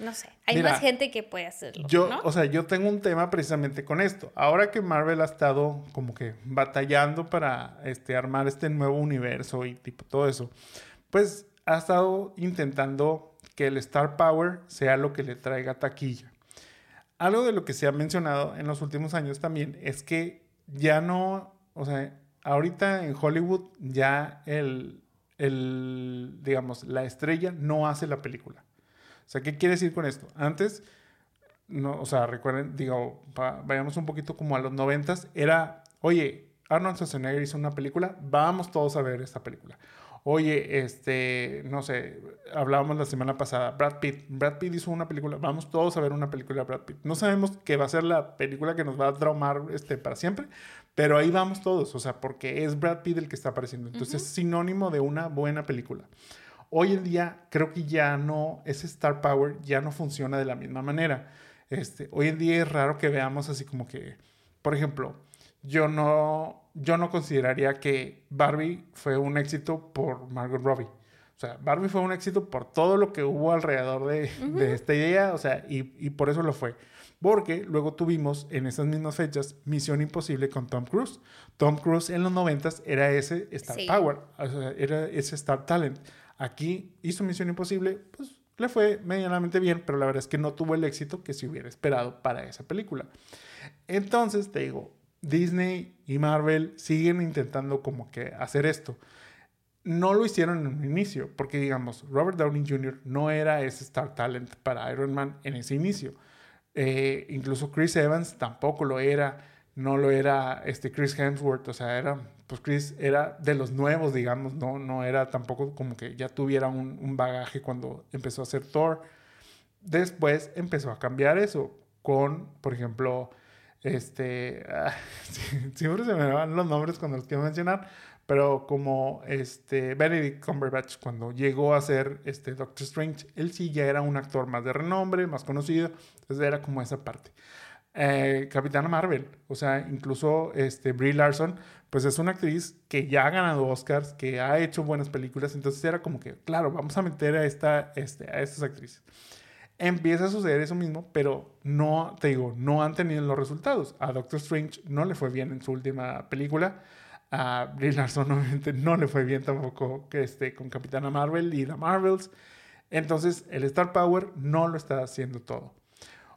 no sé, hay más gente que puede hacerlo. Yo, o sea, yo tengo un tema precisamente con esto. Ahora que Marvel ha estado como que batallando para este, armar este nuevo universo y tipo todo eso, pues ha estado intentando que el Star Power sea lo que le traiga taquilla. Algo de lo que se ha mencionado en los últimos años también es que ya no, o sea, ahorita en Hollywood ya el, el digamos, la estrella no hace la película. O sea, ¿qué quiere decir con esto? Antes, no, o sea, recuerden, digo, vayamos un poquito como a los noventas, era, oye, Arnold Schwarzenegger hizo una película, vamos todos a ver esta película oye, este, no sé, hablábamos la semana pasada, Brad Pitt, Brad Pitt hizo una película, vamos todos a ver una película de Brad Pitt. No sabemos qué va a ser la película que nos va a traumar este, para siempre, pero ahí vamos todos, o sea, porque es Brad Pitt el que está apareciendo. Entonces es sinónimo de una buena película. Hoy en día creo que ya no, ese Star Power ya no funciona de la misma manera. Este, hoy en día es raro que veamos así como que, por ejemplo, yo no, yo no consideraría que Barbie fue un éxito por Margot Robbie. O sea, Barbie fue un éxito por todo lo que hubo alrededor de, esta idea, o sea, y, por eso lo fue. Porque luego tuvimos en esas mismas fechas Misión Imposible con Tom Cruise. Tom Cruise en los noventas era ese Star Power, o sea, era ese Star Talent. Aquí hizo Misión Imposible, pues le fue medianamente bien, pero la verdad es que no tuvo el éxito que se hubiera esperado para esa película. Entonces, te digo, Disney y Marvel siguen intentando como que hacer esto. No lo hicieron en un inicio, porque digamos, Robert Downey Jr. no era ese star talent para Iron Man en ese inicio. Eh, incluso Chris Evans tampoco lo era, no lo era este Chris Hemsworth, o sea, era, pues Chris era de los nuevos, digamos, no, no era tampoco como que ya tuviera un, un bagaje cuando empezó a hacer Thor. Después empezó a cambiar eso con, por ejemplo, este, ah, siempre se me van los nombres cuando los quiero mencionar, pero como este Benedict Cumberbatch cuando llegó a ser este Doctor Strange, él sí ya era un actor más de renombre, más conocido, entonces era como esa parte. Eh, Capitana Marvel, o sea, incluso este Brie Larson, pues es una actriz que ya ha ganado Oscars, que ha hecho buenas películas, entonces era como que, claro, vamos a meter a esta, este, a estas actrices empieza a suceder eso mismo, pero no, te digo, no han tenido los resultados. A Doctor Strange no le fue bien en su última película. A Brie Larson obviamente no le fue bien tampoco que esté con Capitana Marvel y The Marvels. Entonces el Star Power no lo está haciendo todo.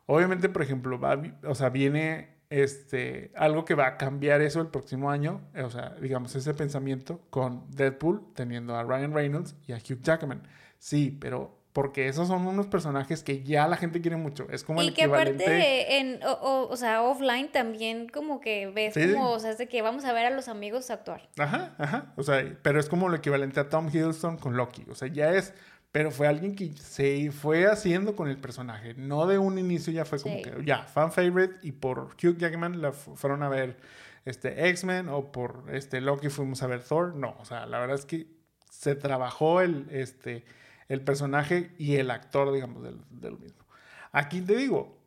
Obviamente, por ejemplo, va, o sea, viene este, algo que va a cambiar eso el próximo año, o sea, digamos, ese pensamiento con Deadpool teniendo a Ryan Reynolds y a Hugh Jackman. Sí, pero porque esos son unos personajes que ya la gente quiere mucho. Es como y el que aparte, en, o, o, sea, offline también como que ves como, o sea, es de que vamos a ver a los amigos actuar. Ajá, ajá. O sea, pero es como lo equivalente a Tom Hiddleston con Loki. O sea, ya es pero fue alguien que se fue haciendo con el personaje. No de un inicio ya fue como que, ya, fan favorite. Y por Hugh Jackman la fueron a ver este, X-Men o por este, Loki fuimos a ver Thor. No, o sea, la verdad es que se trabajó el, este, el personaje y el actor, digamos, del, del mismo. Aquí te digo,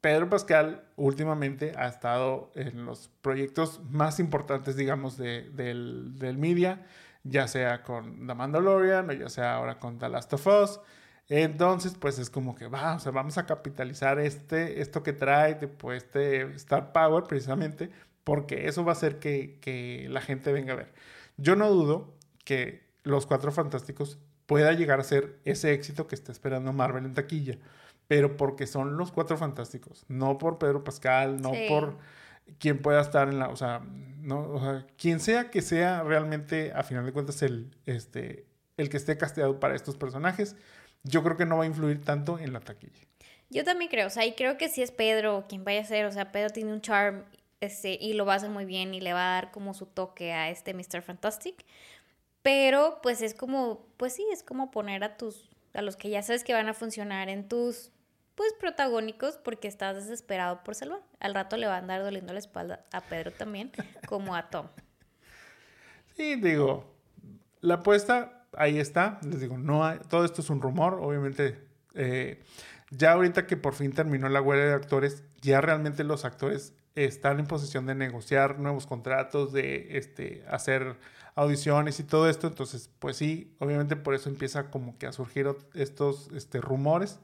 Pedro Pascal últimamente ha estado en los proyectos más importantes, digamos, de, del, del media ya sea con The Mandalorian o ya sea ahora con The Last of Us. Entonces, pues es como que va, o sea, vamos a capitalizar este, esto que trae, pues, este Star Power precisamente, porque eso va a hacer que, que la gente venga a ver. Yo no dudo que Los Cuatro Fantásticos pueda llegar a ser ese éxito que está esperando Marvel en taquilla, pero porque son Los Cuatro Fantásticos, no por Pedro Pascal, no por quien pueda estar en la, o sea, no, o sea, quien sea que sea realmente, a final de cuentas, el, este, el que esté casteado para estos personajes, yo creo que no va a influir tanto en la taquilla. Yo también creo, o sea, y creo que si es Pedro quien vaya a ser, o sea, Pedro tiene un charm este, y lo va a hacer muy bien y le va a dar como su toque a este Mr. Fantastic. Pero pues es como, pues sí, es como poner a tus, a los que ya sabes que van a funcionar en tus pues protagónicos porque estás desesperado por salvar. Al rato le va a andar doliendo la espalda a Pedro también, como a Tom. Sí, digo, la apuesta ahí está. Les digo, no hay, todo esto es un rumor, obviamente. Eh, ya ahorita que por fin terminó la huelga de actores, ya realmente los actores están en posición de negociar nuevos contratos, de este, hacer audiciones y todo esto. Entonces, pues sí, obviamente por eso empieza como que a surgir estos este, rumores.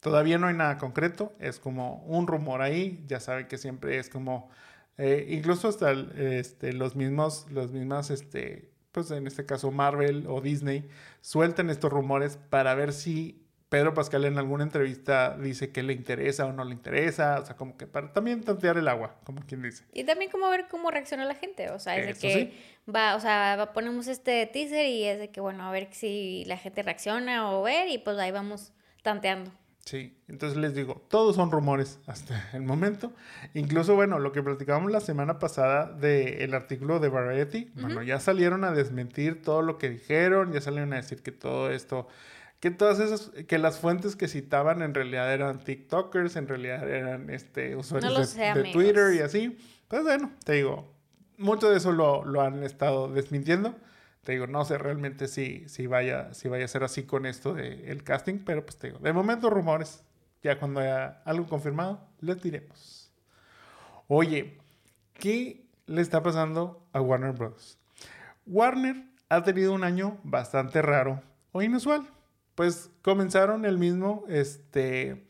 Todavía no hay nada concreto, es como un rumor ahí, ya saben que siempre es como, eh, incluso hasta este, los mismos, los mismas, este, pues en este caso Marvel o Disney, sueltan estos rumores para ver si Pedro Pascal en alguna entrevista dice que le interesa o no le interesa, o sea, como que para también tantear el agua, como quien dice. Y también como ver cómo reacciona la gente, o sea, es de que va, o sea, ponemos este teaser y es de que, bueno, a ver si la gente reacciona o ver y pues ahí vamos tanteando. Sí, entonces les digo, todos son rumores hasta el momento. Incluso, bueno, lo que platicábamos la semana pasada del artículo de Variety, bueno, ya salieron a desmentir todo lo que dijeron, ya salieron a decir que todo esto, que todas esas, que las fuentes que citaban en realidad eran TikTokers, en realidad eran este, usuarios de, Twitter y así. Pues bueno, te digo, mucho de eso lo, lo han estado desmintiendo te digo, no sé realmente si, si, vaya, si vaya a ser así con esto del casting, pero pues te digo, de momento rumores, ya cuando haya algo confirmado, les diremos. Oye, ¿qué le está pasando a Warner Bros? Warner ha tenido un año bastante raro o inusual. Pues comenzaron el mismo, este,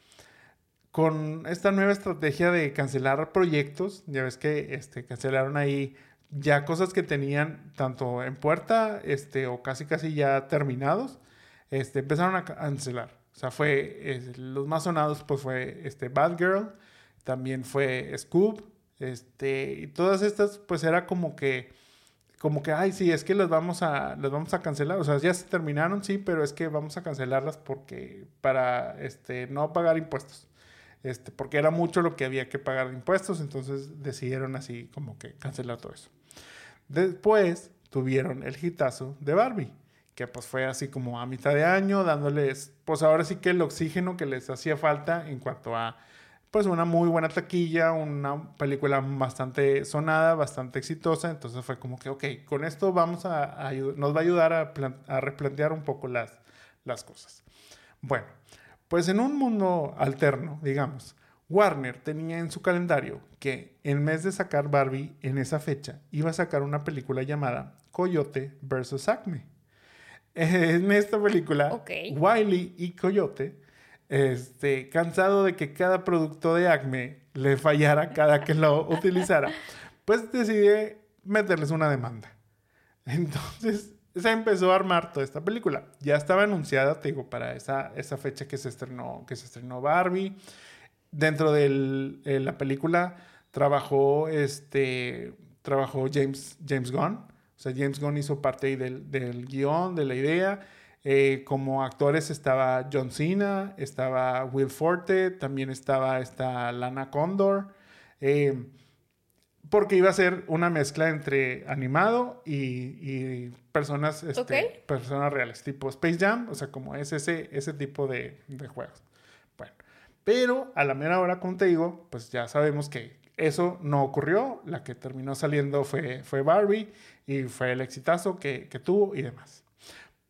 con esta nueva estrategia de cancelar proyectos. Ya ves que este, cancelaron ahí ya cosas que tenían tanto en puerta este, o casi casi ya terminados, este, empezaron a cancelar. O sea, fue, los más sonados pues fue este, Bad Girl, también fue Scoop, este, y todas estas pues era como que, como que, ay, sí, es que las vamos a, las vamos a cancelar. O sea, ya se terminaron, sí, pero es que vamos a cancelarlas porque, para, este, no pagar impuestos. Este, porque era mucho lo que había que pagar de impuestos, entonces decidieron así como que cancelar todo eso. Después tuvieron el hitazo de Barbie, que pues fue así como a mitad de año, dándoles, pues ahora sí que el oxígeno que les hacía falta en cuanto a, pues una muy buena taquilla, una película bastante sonada, bastante exitosa, entonces fue como que, ok, con esto vamos a, nos va a ayudar a, a replantear un poco las, las cosas. Bueno, pues en un mundo alterno, digamos, Warner tenía en su calendario que en vez de sacar Barbie en esa fecha, iba a sacar una película llamada Coyote vs. Acme. En esta película, Wiley y Coyote, este, cansado de que cada producto de Acme le fallara cada que lo utilizara, pues decide meterles una demanda. Entonces se empezó a armar toda esta película. Ya estaba anunciada, te digo, para esa, esa fecha que se estrenó, que se estrenó Barbie. Dentro de la película trabajó, este, trabajó James, James Gunn. O sea, James Gunn hizo parte del, del guion, de la idea. Eh, como actores estaba John Cena, estaba Will Forte, también estaba esta Lana Condor. Eh, porque iba a ser una mezcla entre animado y, personas, este, personas reales, tipo Space Jam, o sea, como es ese, ese tipo de, de, juegos. Bueno, pero a la mera hora, como te digo, pues ya sabemos que eso no ocurrió, la que terminó saliendo fue, fue Barbie y fue el exitazo que, que tuvo y demás.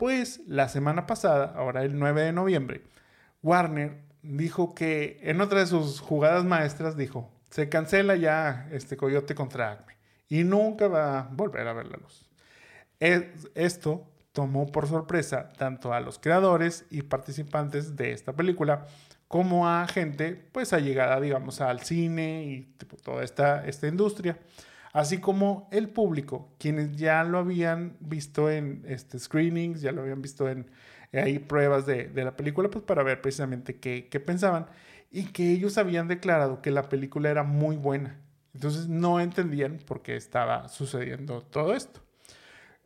Pues la semana pasada, ahora el 9 de noviembre, Warner dijo que en otra de sus jugadas maestras dijo, se cancela ya este Coyote contra Acme y nunca va a volver a ver la luz. esto tomó por sorpresa tanto a los creadores y participantes de esta película como a gente pues allegada digamos al cine y toda esta, esta industria así como el público quienes ya lo habían visto en este screenings ya lo habían visto en hay pruebas de, de, la película pues para ver precisamente qué, qué pensaban y que ellos habían declarado que la película era muy buena. Entonces no entendían por qué estaba sucediendo todo esto.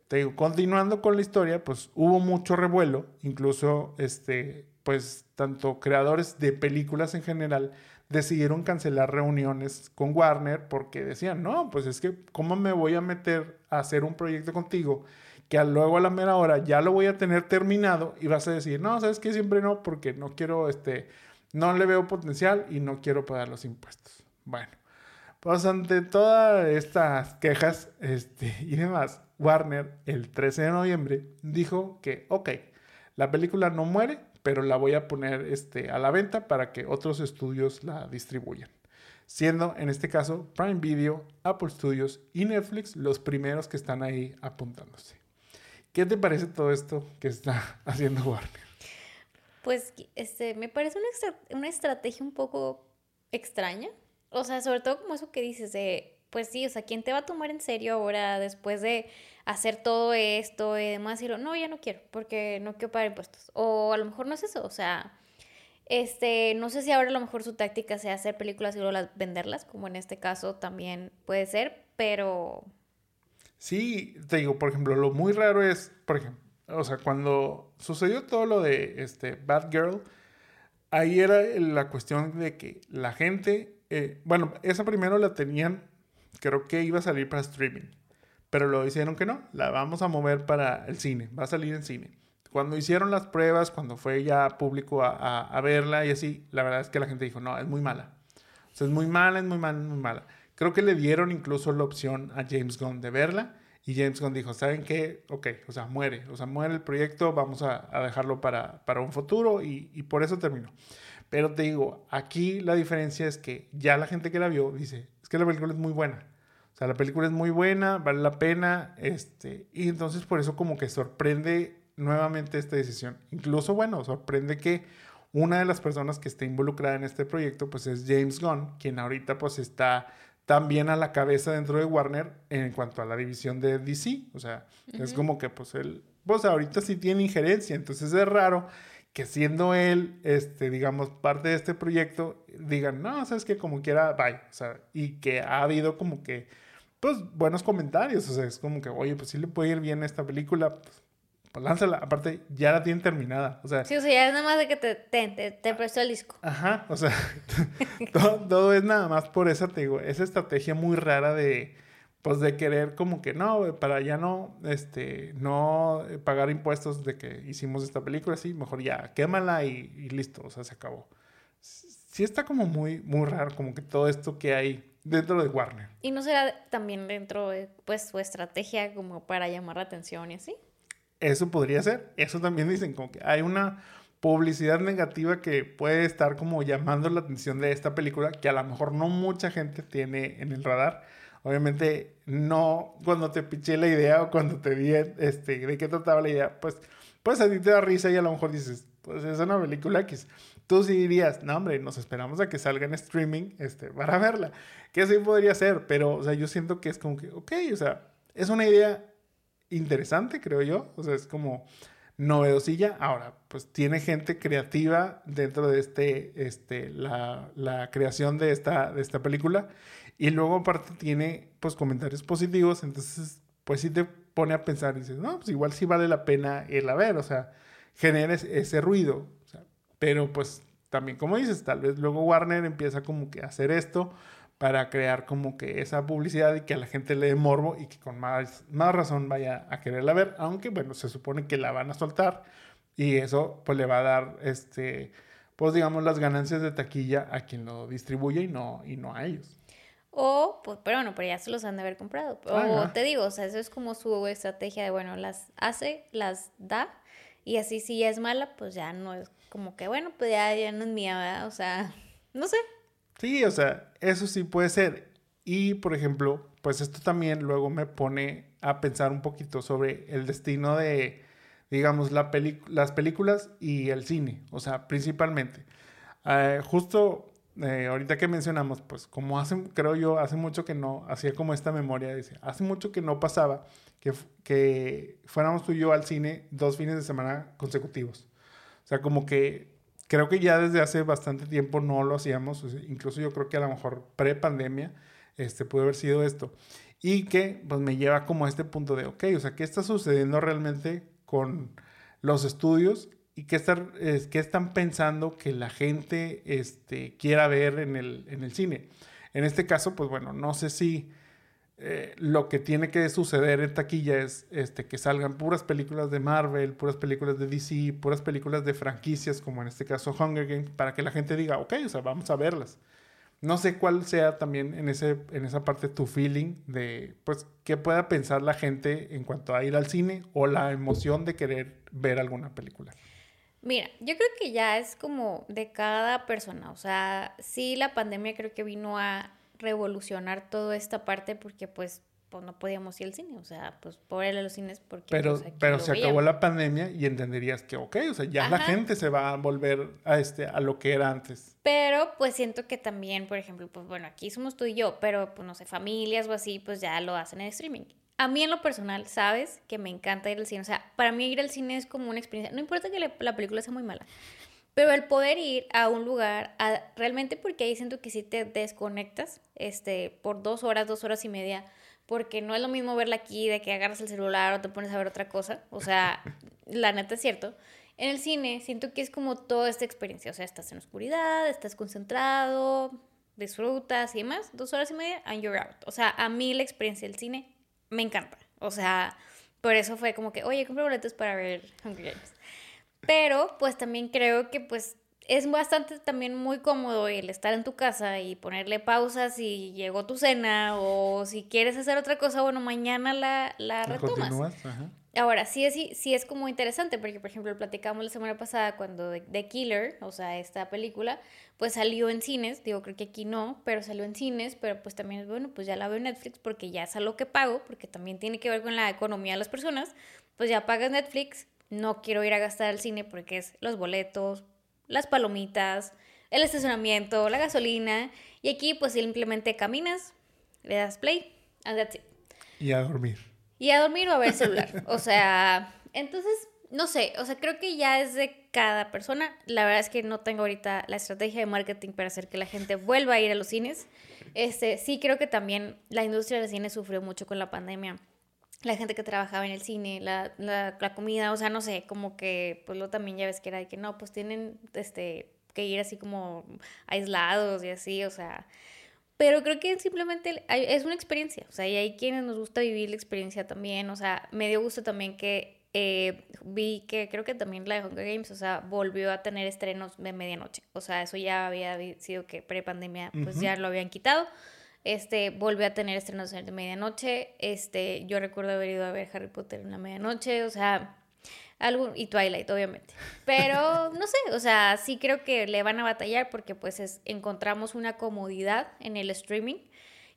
Te digo, continuando con la historia, pues hubo mucho revuelo, incluso este, pues tanto creadores de películas en general decidieron cancelar reuniones con Warner porque decían, no, pues es que, ¿cómo me voy a meter a hacer un proyecto contigo que luego a la mera hora ya lo voy a tener terminado y vas a decir, no, sabes que siempre no, porque no quiero este, no le veo potencial y no quiero pagar los impuestos. Bueno, pues ante todas estas quejas este, y demás, Warner el 13 de noviembre dijo que, ok, la película no muere, pero la voy a poner este, a la venta para que otros estudios la distribuyan. Siendo en este caso Prime Video, Apple Studios y Netflix los primeros que están ahí apuntándose. ¿Qué te parece todo esto que está haciendo Warner? Pues este, me parece una, una estrategia un poco extraña. O sea, sobre todo como eso que dices de, pues sí, o sea, ¿quién te va a tomar en serio ahora después de hacer todo esto y demás? Y lo, no, ya no quiero, porque no quiero pagar impuestos. O a lo mejor no es eso, o sea, este, no sé si ahora a lo mejor su táctica sea hacer películas y luego las, venderlas, como en este caso también puede ser, pero... Sí, te digo, por ejemplo, lo muy raro es, por ejemplo, o sea, cuando sucedió todo lo de este, Bad Girl, ahí era la cuestión de que la gente, eh, bueno, esa primero la tenían, creo que iba a salir para streaming, pero lo hicieron que no, la vamos a mover para el cine, va a salir en cine. Cuando hicieron las pruebas, cuando fue ya público a, verla y así, la verdad es que la gente dijo, no, es muy mala. Es muy mala, es muy mala, es muy mala. Creo que le dieron incluso la opción a James Gunn de verla y James Gunn dijo, ¿saben qué? Ok, o sea, muere, o sea, muere el proyecto, vamos a, dejarlo para, para, un futuro y, y, por eso terminó. Pero te digo, aquí la diferencia es que ya la gente que la vio dice, es que la película es muy buena. O sea, la película es muy buena, vale la pena, este, y entonces por eso como que sorprende nuevamente esta decisión. Incluso, bueno, sorprende que una de las personas que está involucrada en este proyecto, pues es James Gunn, quien ahorita pues está también a la cabeza dentro de Warner en cuanto a la división de DC. O sea, es como que pues él, pues ahorita sí tiene injerencia, entonces es raro que siendo él, este, digamos, parte de este proyecto, digan, no, sabes que como quiera, bye. O sea, y que ha habido como que, pues, buenos comentarios. O sea, es como que, oye, pues sí le puede ir bien a esta película, pues, pues lánzala. Aparte, ya la tienen terminada. O sea, sí, o sea, ya es nada más de que te, te, te, prestó el disco. Ajá, o sea, todo, es nada más por esa, te digo, esa estrategia muy rara de, pues de querer como que no, para ya no, este, no pagar impuestos de que hicimos esta película, sí, mejor ya, quémala y, y listo, o sea, se acabó. Sí está como muy, muy raro, como que todo esto que hay dentro de Warner. ¿Y no será también dentro de, pues, su estrategia como para llamar la atención y así? Eso podría ser. Eso también dicen, como que hay una publicidad negativa que puede estar como llamando la atención de esta película que a lo mejor no mucha gente tiene en el radar. Obviamente no cuando te piché la idea o cuando te vi este, de qué trataba la idea, pues, pues a ti te da risa y a lo mejor dices, pues es una película X. Tú sí dirías, no, hombre, nos esperamos a que salga en streaming este, para verla. Que sí podría ser, pero, o sea, yo siento que es como que, ok, o sea, es una idea interesante, creo yo. O sea, es como novedosilla. Ahora, pues tiene gente creativa dentro de este, este, la, la creación de esta, de esta película. Y luego aparte tiene, pues, comentarios positivos. Entonces, pues sí te pone a pensar y dices, no, pues igual sí vale la pena a ver. O sea, genera ese ruido. Pero pues también, como dices, tal vez luego Warner empieza como que a hacer esto para crear como que esa publicidad y que a la gente le dé morbo y que con más, más razón vaya a quererla ver, aunque bueno, se supone que la van a soltar y eso pues le va a dar este pues digamos las ganancias de taquilla a quien lo distribuye y no y no a ellos. O, pues, pero bueno, pero ya se los han de haber comprado. O te digo, o sea, eso es como su estrategia de, bueno, las hace, las da, y así si ya es mala, pues ya no es como que, bueno, pues ya, ya no es mía, ¿verdad? O sea, no sé. Sí, o sea, eso sí puede ser. Y, por ejemplo, pues esto también luego me pone a pensar un poquito sobre el destino de, digamos, la las películas y el cine, o sea, principalmente. Eh, justo eh, ahorita que mencionamos, pues como hace, creo yo, hace mucho que no, hacía como esta memoria, dice, hace mucho que no pasaba que, que fuéramos tú y yo al cine dos fines de semana consecutivos. O sea, como que creo que ya desde hace bastante tiempo no lo hacíamos, incluso yo creo que a lo mejor pre-pandemia este, puede haber sido esto. Y que pues me lleva como a este punto de, ok, o sea, ¿qué está sucediendo realmente con los estudios y qué, estar, qué están pensando que la gente este, quiera ver en el, en el cine? En este caso, pues bueno, no sé si eh, lo que tiene que suceder en taquilla es este, que salgan puras películas de Marvel, puras películas de DC, puras películas de franquicias, como en este caso Hunger Games, para que la gente diga, ok, o sea, vamos a verlas. No sé cuál sea también en, ese, en esa parte tu feeling de, pues, qué pueda pensar la gente en cuanto a ir al cine o la emoción de querer ver alguna película. Mira, yo creo que ya es como de cada persona, o sea, sí la pandemia creo que vino a revolucionar toda esta parte porque pues, pues no podíamos ir al cine, o sea, pues por ir a los cines porque... Pero, pues, pero se acabó la pandemia y entenderías que, ok, o sea, ya la gente se va a volver a, este, a lo que era antes. Pero pues siento que también, por ejemplo, pues bueno, aquí somos tú y yo, pero pues no sé, familias o así, pues ya lo hacen en streaming. A mí en lo personal, sabes que me encanta ir al cine. O sea, para mí ir al cine es como una experiencia. No importa que la película sea muy mala. Pero el poder ir a un lugar, realmente porque ahí siento que si te desconectas este, por dos horas, dos horas y media, porque no es lo mismo verla aquí de que agarras el celular o te pones a ver otra cosa. O sea, la neta es cierto. En el cine siento que es como toda esta experiencia. O sea, estás en oscuridad, estás concentrado, disfrutas y demás. Dos horas y media and you're out. O sea, a mí la experiencia del cine me encanta. O sea, por eso fue como que, oye, compré boletos para ver Hunger Games. Pero pues también creo que pues es bastante también muy cómodo el estar en tu casa y ponerle pausas si llegó tu cena o si quieres hacer otra cosa, bueno, mañana la, la retomas. Ahora, sí es, sí es como interesante, porque por ejemplo platicamos la semana pasada cuando The Killer, o sea, esta película, pues salió en cines, digo, creo que aquí no, pero salió en cines, pero pues también es bueno, pues ya la veo en Netflix porque ya es algo que pago, porque también tiene que ver con la economía de las personas, pues ya pagas Netflix, no quiero ir a gastar al cine porque es los boletos, las palomitas, el estacionamiento, la gasolina. Y aquí pues simplemente caminas, le das play, and that's it. Y a dormir. Y a dormir o a ver el celular. o sea, entonces, no sé, o sea, creo que ya es de cada persona. La verdad es que no tengo ahorita la estrategia de marketing para hacer que la gente vuelva a ir a los cines. Este, sí creo que también la industria del cine sufrió mucho con la pandemia la gente que trabajaba en el cine, la, la, la, comida, o sea, no sé, como que, pues lo también ya ves que era de que no, pues tienen, este, que ir así como aislados y así, o sea, pero creo que simplemente es una experiencia, o sea, y hay quienes nos gusta vivir la experiencia también, o sea, me dio gusto también que eh, vi que creo que también la de Hunger Games, o sea, volvió a tener estrenos de medianoche, o sea, eso ya había sido que pre-pandemia, pues ya lo habían quitado, este, volvió a tener estrenos de medianoche. Este, yo recuerdo haber ido a ver Harry Potter en la medianoche, o sea, algo, y Twilight, obviamente. Pero no sé, o sea, sí creo que le van a batallar porque pues es, encontramos una comodidad en el streaming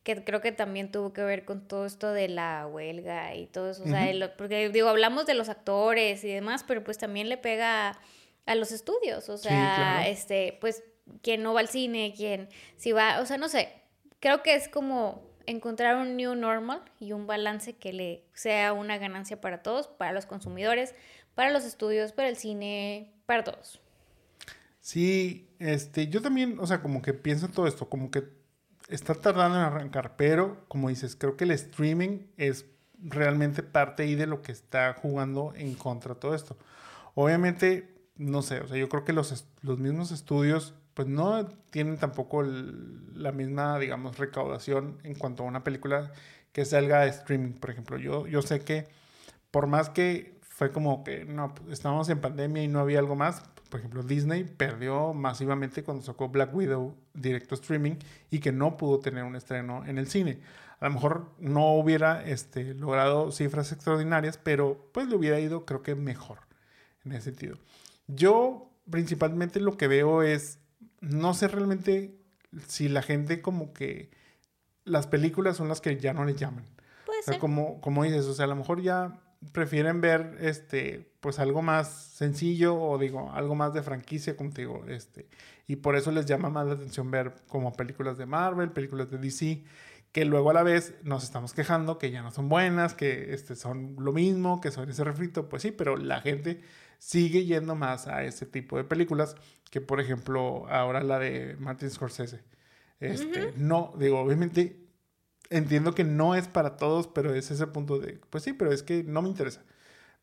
que creo que también tuvo que ver con todo esto de la huelga y todo eso, o sea, porque digo, hablamos de los actores y demás, pero pues también le pega a los estudios. O sea, este, pues, quien no va al cine, quien si va, o sea, no sé. Creo que es como encontrar un new normal y un balance que le sea una ganancia para todos, para los consumidores, para los estudios, para el cine, para todos. Sí, este, yo también, o sea, como que pienso en todo esto, como que está tardando en arrancar, pero como dices, creo que el streaming es realmente parte ahí de lo que está jugando en contra de todo esto. Obviamente, no sé, o sea, yo creo que los, los mismos estudios pues no tienen tampoco la misma, digamos, recaudación en cuanto a una película que salga de streaming, por ejemplo. Yo, yo sé que por más que fue como que no, estábamos en pandemia y no había algo más, por ejemplo, Disney perdió masivamente cuando sacó Black Widow directo streaming y que no pudo tener un estreno en el cine. A lo mejor no hubiera este, logrado cifras extraordinarias, pero pues le hubiera ido creo que mejor en ese sentido. Yo principalmente lo que veo es no sé realmente si la gente como que las películas son las que ya no les llaman. Puede ser. como, como dices, o sea, a lo mejor ya prefieren ver este pues algo más sencillo o digo algo más de franquicia como te digo este y por eso les llama más la atención ver como películas de Marvel películas de DC que luego a la vez nos estamos quejando que ya no son buenas que este son lo mismo que son ese refrito pues sí pero la gente sigue yendo más a ese tipo de películas que, por ejemplo, ahora la de Martin Scorsese. Este, No, digo, obviamente entiendo que no es para todos, pero es ese punto de, pues sí, pero es que no me interesa.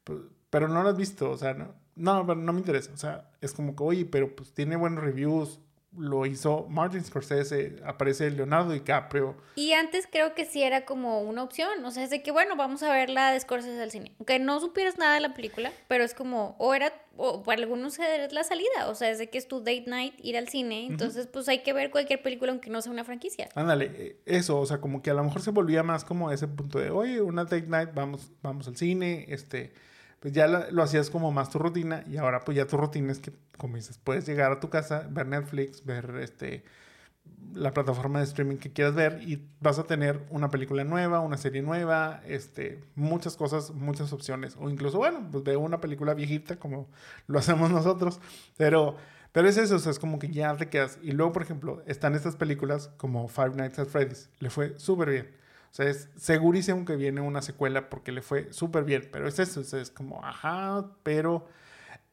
Pues, pero no lo has visto, o sea, no, no, no me interesa. O sea, es como que, oye, pero pues tiene buenos reviews, lo hizo Martin Scorsese, aparece Leonardo DiCaprio. Y antes creo que sí era como una opción, o sea, es de que bueno, vamos a ver la de Scorsese al cine. Aunque no supieras nada de la película, pero es como, o era, o para algunos es la salida, o sea, es de que es tu date night ir al cine, entonces pues hay que ver cualquier película aunque no sea una franquicia. Ándale, eh, eso, o sea, como que a lo mejor se volvía más como ese punto de, oye, una date night, vamos, vamos al cine, este pues ya lo, hacías como más tu rutina y ahora pues ya tu rutina es que, como dices, puedes llegar a tu casa, ver Netflix, ver este la plataforma de streaming que quieras ver y vas a tener una película nueva, una serie nueva, este, muchas cosas, muchas opciones. O incluso, bueno, pues veo una película viejita como lo hacemos nosotros. Pero, pero es eso, o es como que ya te quedas. Y luego, por ejemplo, están estas películas como Five Nights at Freddy's. Le fue súper bien. O sea, es segurísimo que viene una secuela porque le fue súper bien, pero es eso, es como, ajá, pero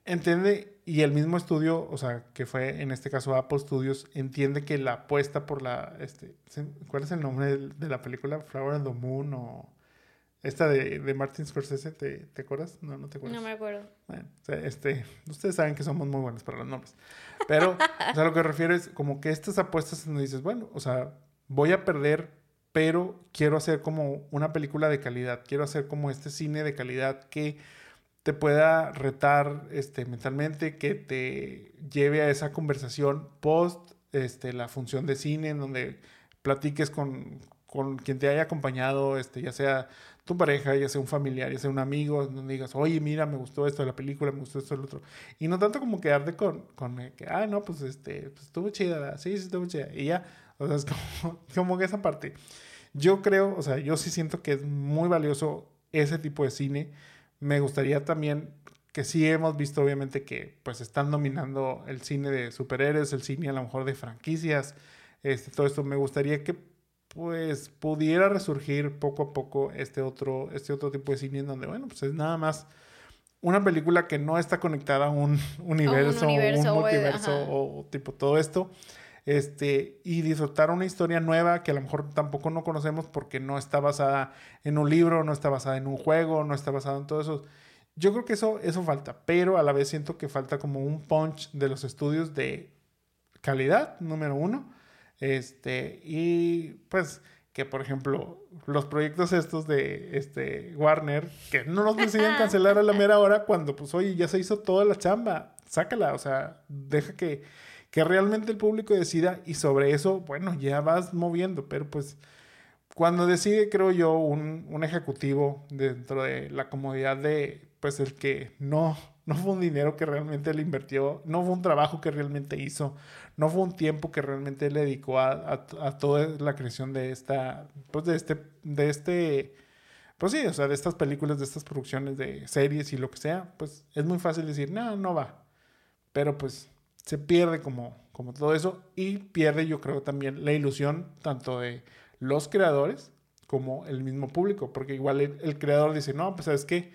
entiende, y el mismo estudio, o sea, que fue en este caso Apple Studios, entiende que la apuesta por la, este, ¿cuál es el nombre de, la película? Flower and the Moon o esta de, de Martin Scorsese, ¿te, ¿te, acuerdas? No, no te acuerdas. No me acuerdo. Bueno, o sea, este, ustedes saben que somos muy buenos para los nombres, pero, o sea, lo que refiero es como que estas apuestas donde dices, bueno, o sea, voy a perder pero quiero hacer como una película de calidad, quiero hacer como este cine de calidad que te pueda retar este, mentalmente, que te lleve a esa conversación post este, la función de cine, en donde platiques con, con quien te haya acompañado, este, ya sea tu pareja, ya sea un familiar, ya sea un amigo, donde digas, oye, mira, me gustó esto de la película, me gustó esto del otro. Y no tanto como quedarte con, con que, ah, no, pues, este, pues estuvo chida, sí, sí, estuvo chida. Y ya, o sea, es como, como que esa parte. Yo creo, o sea, yo sí siento que es muy valioso ese tipo de cine. Me gustaría también que sí hemos visto obviamente que pues están dominando el cine de superhéroes, el cine a lo mejor de franquicias, este, todo esto. Me gustaría que pues pudiera resurgir poco a poco este otro, este otro tipo de cine en donde, bueno, pues es nada más una película que no está conectada a un universo, un, un multiverso o tipo todo esto este, y disfrutar una historia nueva que a lo mejor tampoco no conocemos porque no está basada en un libro, no está basada en un juego, no está basada en todo eso. Yo creo que eso, eso falta, pero a la vez siento que falta como un punch de los estudios de calidad, número uno. Este, y pues que por ejemplo los proyectos estos de este Warner que no nos deciden cancelar a la mera hora cuando pues oye ya se hizo toda la chamba sácala o sea deja que que realmente el público decida y sobre eso, bueno, ya vas moviendo, pero pues cuando decide, creo yo, un, un ejecutivo dentro de la comodidad de, pues el que no, no fue un dinero que realmente le invirtió, no fue un trabajo que realmente hizo, no fue un tiempo que realmente le dedicó a, a, toda la creación de esta, pues de este, de este, pues sí, o sea, de estas películas, de estas producciones de series y lo que sea, pues es muy fácil decir, no, no va. pero pues se pierde como, como todo eso y pierde yo creo también la ilusión tanto de los creadores como el mismo público, porque igual el, creador dice, no, pues sabes qué,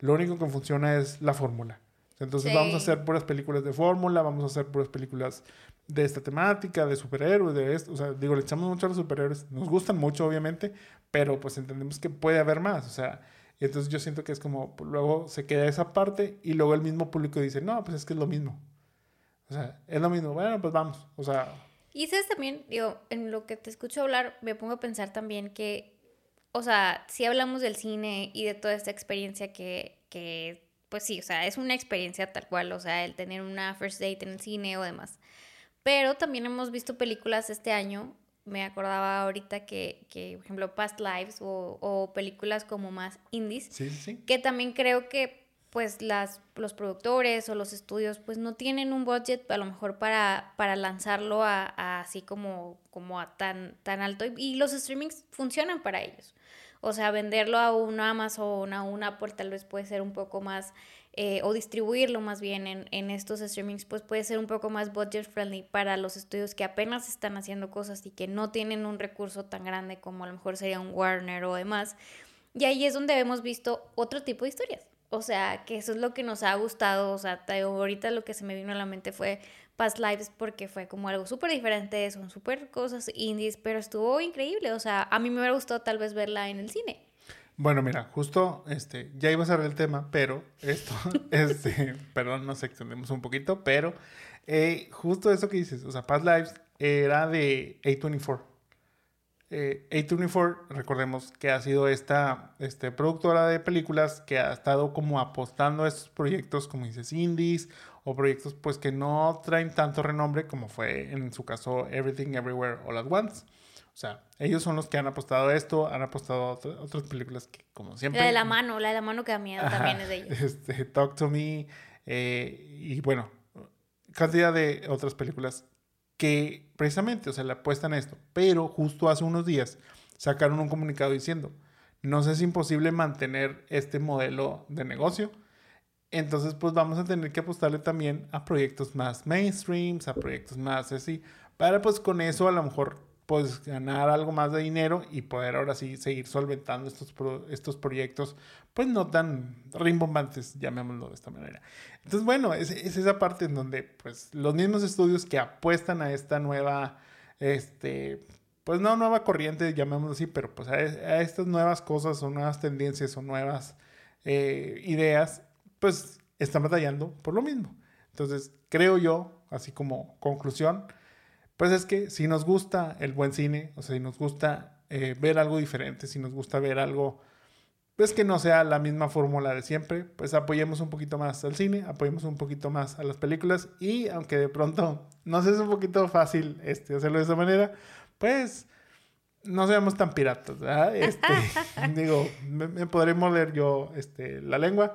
lo único que funciona es la fórmula. Entonces vamos a hacer puras películas de fórmula, vamos a hacer puras películas de esta temática, de superhéroes, de esto. O sea, digo, le echamos mucho a los superhéroes. Nos gustan mucho, obviamente, pero pues entendemos que puede haber más. O sea, entonces yo siento que es como, pues, luego se queda esa parte y luego el mismo público dice, no, pues es que es lo mismo. O sea, es lo mismo. Bueno, pues vamos. O sea... Y sabes también, digo, en lo que te escucho hablar, me pongo a pensar también que, o sea, si hablamos del cine y de toda esta experiencia que, que pues sí, o sea, es una experiencia tal cual, o sea, el tener una first date en el cine o demás. Pero también hemos visto películas este año, me acordaba ahorita que, que por ejemplo, Past Lives o, o películas como más indies, sí, sí. que también creo que pues las, los productores o los estudios pues no tienen un budget a lo mejor para, para lanzarlo a, así como, como a tan, tan alto y, los streamings funcionan para ellos. O sea, venderlo a un Amazon, a un Apple, tal vez puede ser un poco más, eh, o distribuirlo más bien en, en, estos streamings, pues puede ser un poco más budget friendly para los estudios que apenas están haciendo cosas y que no tienen un recurso tan grande como a lo mejor sería un Warner o demás. Y ahí es donde hemos visto otro tipo de historias. O sea, que eso es lo que nos ha gustado. O sea, ahorita lo que se me vino a la mente fue Past Lives porque fue como algo súper diferente, son súper cosas indies, pero estuvo increíble. O sea, a mí me hubiera gustado tal vez verla en el cine. Bueno, mira, justo, este, ya iba a ser el tema, pero esto, este, perdón, nos extendemos un poquito, pero eh, justo eso que dices, o sea, Past Lives era de A24. Eh, A24, recordemos que ha sido esta este, productora de películas que ha estado como apostando a estos proyectos, como dices, indies o proyectos pues que no traen tanto renombre como fue en su caso Everything Everywhere All at Once. O sea, ellos son los que han apostado a esto, han apostado a otras películas que como siempre... La de la mano, la de la mano que da miedo también es de ellos. Este, Talk to Me eh, y bueno, cantidad de otras películas que precisamente, o sea, le apuestan a esto. Pero justo hace unos días sacaron un comunicado diciendo, no es imposible mantener este modelo de negocio. Entonces, pues vamos a tener que apostarle también a proyectos más mainstreams, a proyectos más así, para pues con eso a lo mejor pues ganar algo más de dinero y poder ahora sí seguir solventando estos, estos proyectos pues no tan rimbombantes, llamémoslo de esta manera. Entonces bueno, es, es, esa parte en donde pues los mismos estudios que apuestan a esta nueva, este, pues no nueva corriente, llamémoslo así, pero pues a, estas nuevas cosas o nuevas tendencias o nuevas eh, ideas, pues están batallando por lo mismo. Entonces creo yo, así como conclusión, pues es que si nos gusta el buen cine, o sea, si nos gusta eh, ver algo diferente, si nos gusta ver algo, pues que no sea la misma fórmula de siempre, pues apoyemos un poquito más al cine, apoyemos un poquito más a las películas y aunque de pronto nos es un poquito fácil este, hacerlo de esa manera, pues no seamos tan piratas, ¿verdad? Este, digo, me, podré morder yo este, la lengua.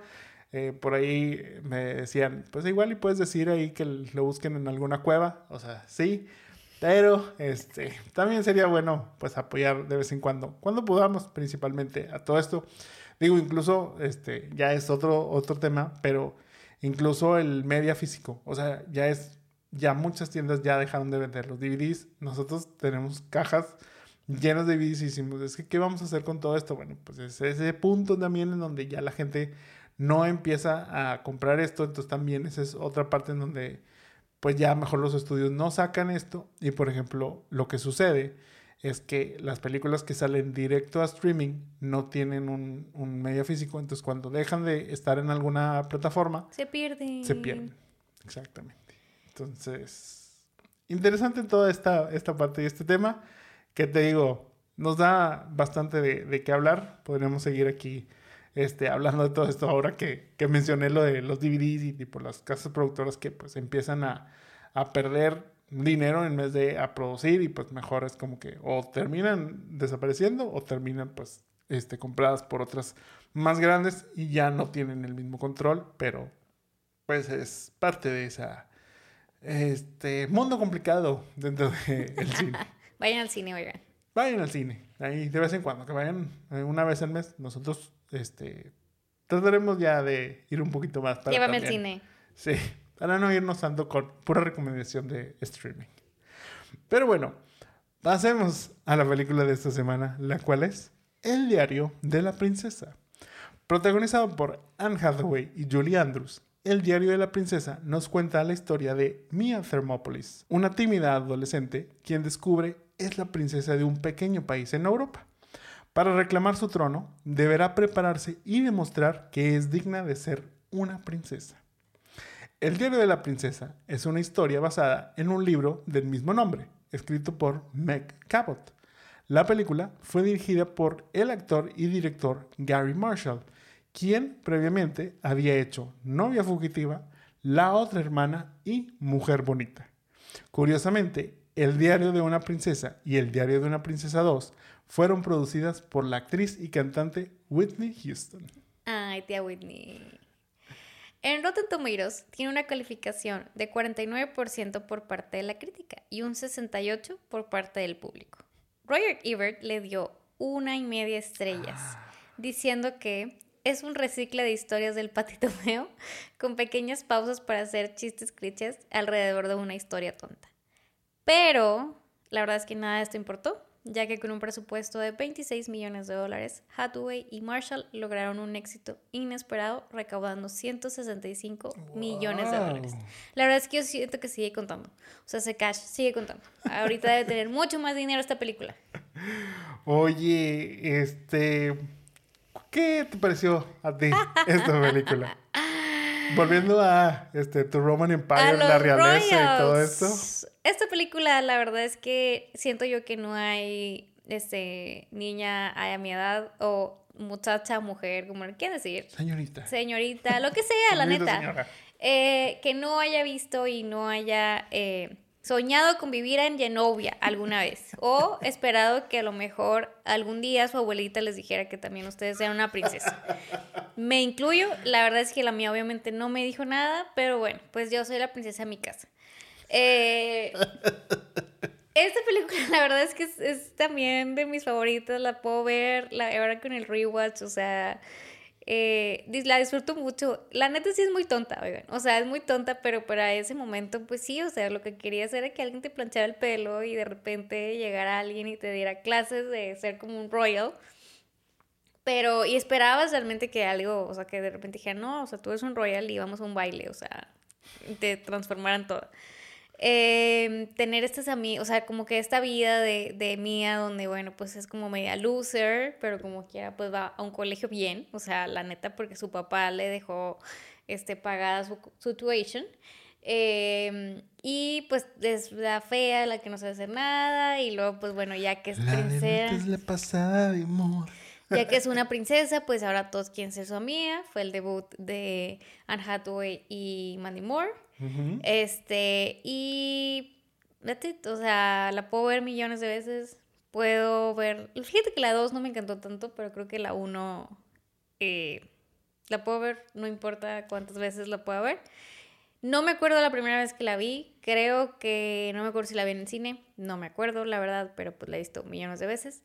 Eh, por ahí me decían, pues igual y puedes decir ahí que lo busquen en alguna cueva, o sea, sí, pero este, también sería bueno pues apoyar de vez en cuando, cuando podamos principalmente a todo esto. Digo, incluso este, ya es otro, otro tema, pero incluso el media físico, o sea, ya es, ya muchas tiendas ya dejaron de vender los DVDs. Nosotros tenemos cajas llenas de DVDs y decimos, es que, ¿qué vamos a hacer con todo esto? Bueno, pues es ese punto también en donde ya la gente no empieza a comprar esto, entonces también esa es otra parte en donde pues ya mejor los estudios no sacan esto. Y por ejemplo, lo que sucede es que las películas que salen directo a streaming no tienen un, un medio físico, entonces cuando dejan de estar en alguna plataforma, se pierden. Se pierden, exactamente. Entonces, interesante toda esta, esta parte y este tema, que te digo, nos da bastante de, de qué hablar. Podríamos seguir aquí este, hablando de todo esto ahora que, que mencioné lo de los DVDs y por las casas productoras que pues empiezan a, a perder dinero en vez de a producir y pues mejor es como que o terminan desapareciendo o terminan pues este, compradas por otras más grandes y ya no tienen el mismo control, pero pues es parte de esa este mundo complicado dentro del cine. Vayan al cine, oigan. Vayan al cine, ahí de vez en cuando, que vayan eh, una vez al mes. Nosotros este, trataremos ya de ir un poquito más para Llévame al cine. Sí, para no irnos tanto con pura recomendación de streaming. Pero bueno, pasemos a la película de esta semana, la cual es El diario de la princesa. Protagonizado por Anne Hathaway y Julie Andrews, El diario de la princesa nos cuenta la historia de Mia Thermopolis, una tímida adolescente quien descubre es la princesa de un pequeño país en Europa. Para reclamar su trono, deberá prepararse y demostrar que es digna de ser una princesa. El diario de la princesa es una historia basada en un libro del mismo nombre, escrito por Meg Cabot. La película fue dirigida por el actor y director Gary Marshall, quien previamente había hecho Novia Fugitiva, La Otra Hermana y Mujer Bonita. Curiosamente, El Diario de una Princesa y El Diario de una Princesa 2 fueron producidas por la actriz y cantante Whitney Houston. Ay, tía Whitney. En Rotten Tomatoes tiene una calificación de 49% por parte de la crítica y un 68% por parte del público. Roger Ebert le dio una y media estrellas, Ah. diciendo que es un recicle de historias del patito feo con pequeñas pausas para hacer chistes clichés alrededor de una historia tonta. Pero la verdad es que nada de esto importó, ya que con un presupuesto de 26 millones de dólares, Hathaway y Marshall lograron un éxito inesperado recaudando 165 millones de dólares. La verdad es que yo siento que sigue contando. O sea, ese cash sigue contando. Ahorita debe tener mucho más dinero esta película. Oye, este, ¿qué te pareció a ti esta película? Volviendo a este, tu Roman Empire, A la realeza y todo esto. Esta película, la verdad es que siento yo que no hay este, niña a mi edad o muchacha, mujer, como quieran decir, Señorita. señorita, lo que sea, la neta, eh, que no haya visto y no haya eh, soñado con vivir en Genovia alguna vez o esperado que a lo mejor algún día su abuelita les dijera que también ustedes eran una princesa. Me incluyo, la verdad es que la mía obviamente no me dijo nada, pero bueno, pues yo soy la princesa de mi casa. Eh, esta película, la verdad es que es, también de mis favoritas. La puedo ver la, ahora con el rewatch. O sea, eh, la disfruto mucho. La neta sí es muy tonta, oigan. O sea, es muy tonta, pero para ese momento, pues sí. O sea, lo que quería hacer era que alguien te planchara el pelo y de repente llegara alguien y te diera clases de ser como un royal. Pero, y esperabas realmente que algo, o sea, que de repente dijera, no, o sea, tú eres un royal y vamos a un baile, o sea, te transformaran todo. Eh, tener estas amigos, o sea, como que esta vida de, de Mía, donde, bueno, pues es como media loser, pero como quiera, pues va a un colegio bien, o sea, la neta, porque su papá le dejó este, pagada su, su tuition. Eh, y pues es la fea, la que no sabe hacer nada, y luego, pues bueno, ya que es La de princesa. antes le pasaba de amor. Ya que es una princesa, pues ahora todos quieren ser su amiga. Fue el debut de Anne Hathaway y Mandy Moore. Ujú. Este, y. O sea, la puedo ver millones de veces. Puedo ver. Fíjate que la 2 no me encantó tanto, pero creo que la 1. la puedo ver, no importa cuántas veces la pueda ver. No me acuerdo la primera vez que la vi. Creo que no me acuerdo si la vi en el cine. No me acuerdo, la verdad, pero pues la he visto millones de veces.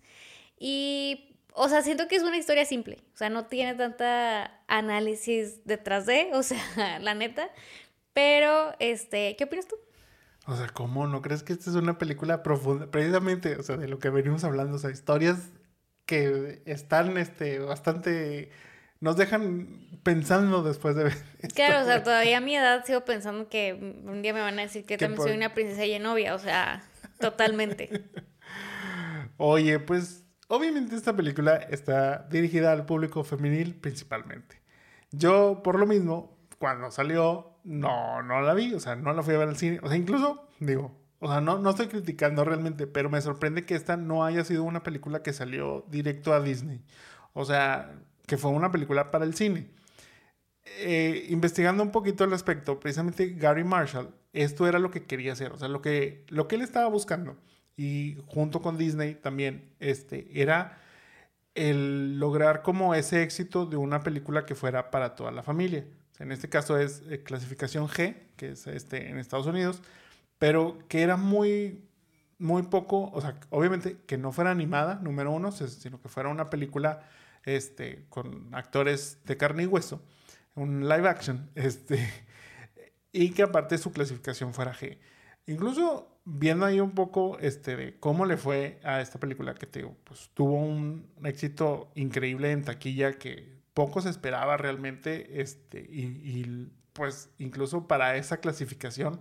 Y, o sea, siento que es una historia simple. O sea, no tiene tanta análisis detrás de, o sea, la neta. Pero, este, ¿qué opinas tú? O sea, ¿cómo? ¿No crees que esta es una película profunda? Precisamente, o sea, de lo que venimos hablando, o sea, historias que están, este, bastante... Nos dejan pensando después de ver esto. Claro, o sea, todavía a mi edad sigo pensando que un día me van a decir que Que también por- soy una princesa y novia, o sea, totalmente. Oye, pues obviamente esta película está dirigida al público femenil principalmente. Yo, por lo mismo, cuando salió, no, no la vi, o sea, no la fui a ver al cine. O sea, incluso, digo, o sea, no, no estoy criticando realmente, pero me sorprende que esta no haya sido una película que salió directo a Disney. O sea, que fue una película para el cine. Eh, investigando un poquito al respecto, precisamente Gary Marshall, esto era lo que quería hacer, o sea, lo que, lo que él estaba buscando, y junto con Disney también, este, era el lograr como ese éxito de una película que fuera para toda la familia. En este caso es eh, clasificación G, que es este, en Estados Unidos, pero que era muy, muy poco, o sea, obviamente que no fuera animada, número uno, sino que fuera una película este, con actores de carne y hueso, un live action, este, y que aparte su clasificación fuera G. Incluso viendo ahí un poco este, de cómo le fue a esta película, que te digo, pues tuvo un éxito increíble en taquilla que poco se esperaba realmente, este, y, y pues incluso para esa clasificación,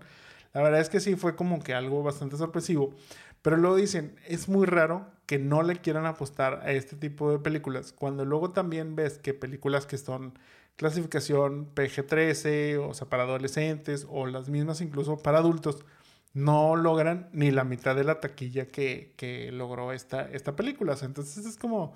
la verdad es que sí fue como que algo bastante sorpresivo. Pero luego dicen, es muy raro que no le quieran apostar a este tipo de películas, cuando luego también ves que películas que son clasificación PG-13, o sea, para adolescentes, o las mismas incluso para adultos, no logran ni la mitad de la taquilla que, que logró esta, esta película. entonces es como,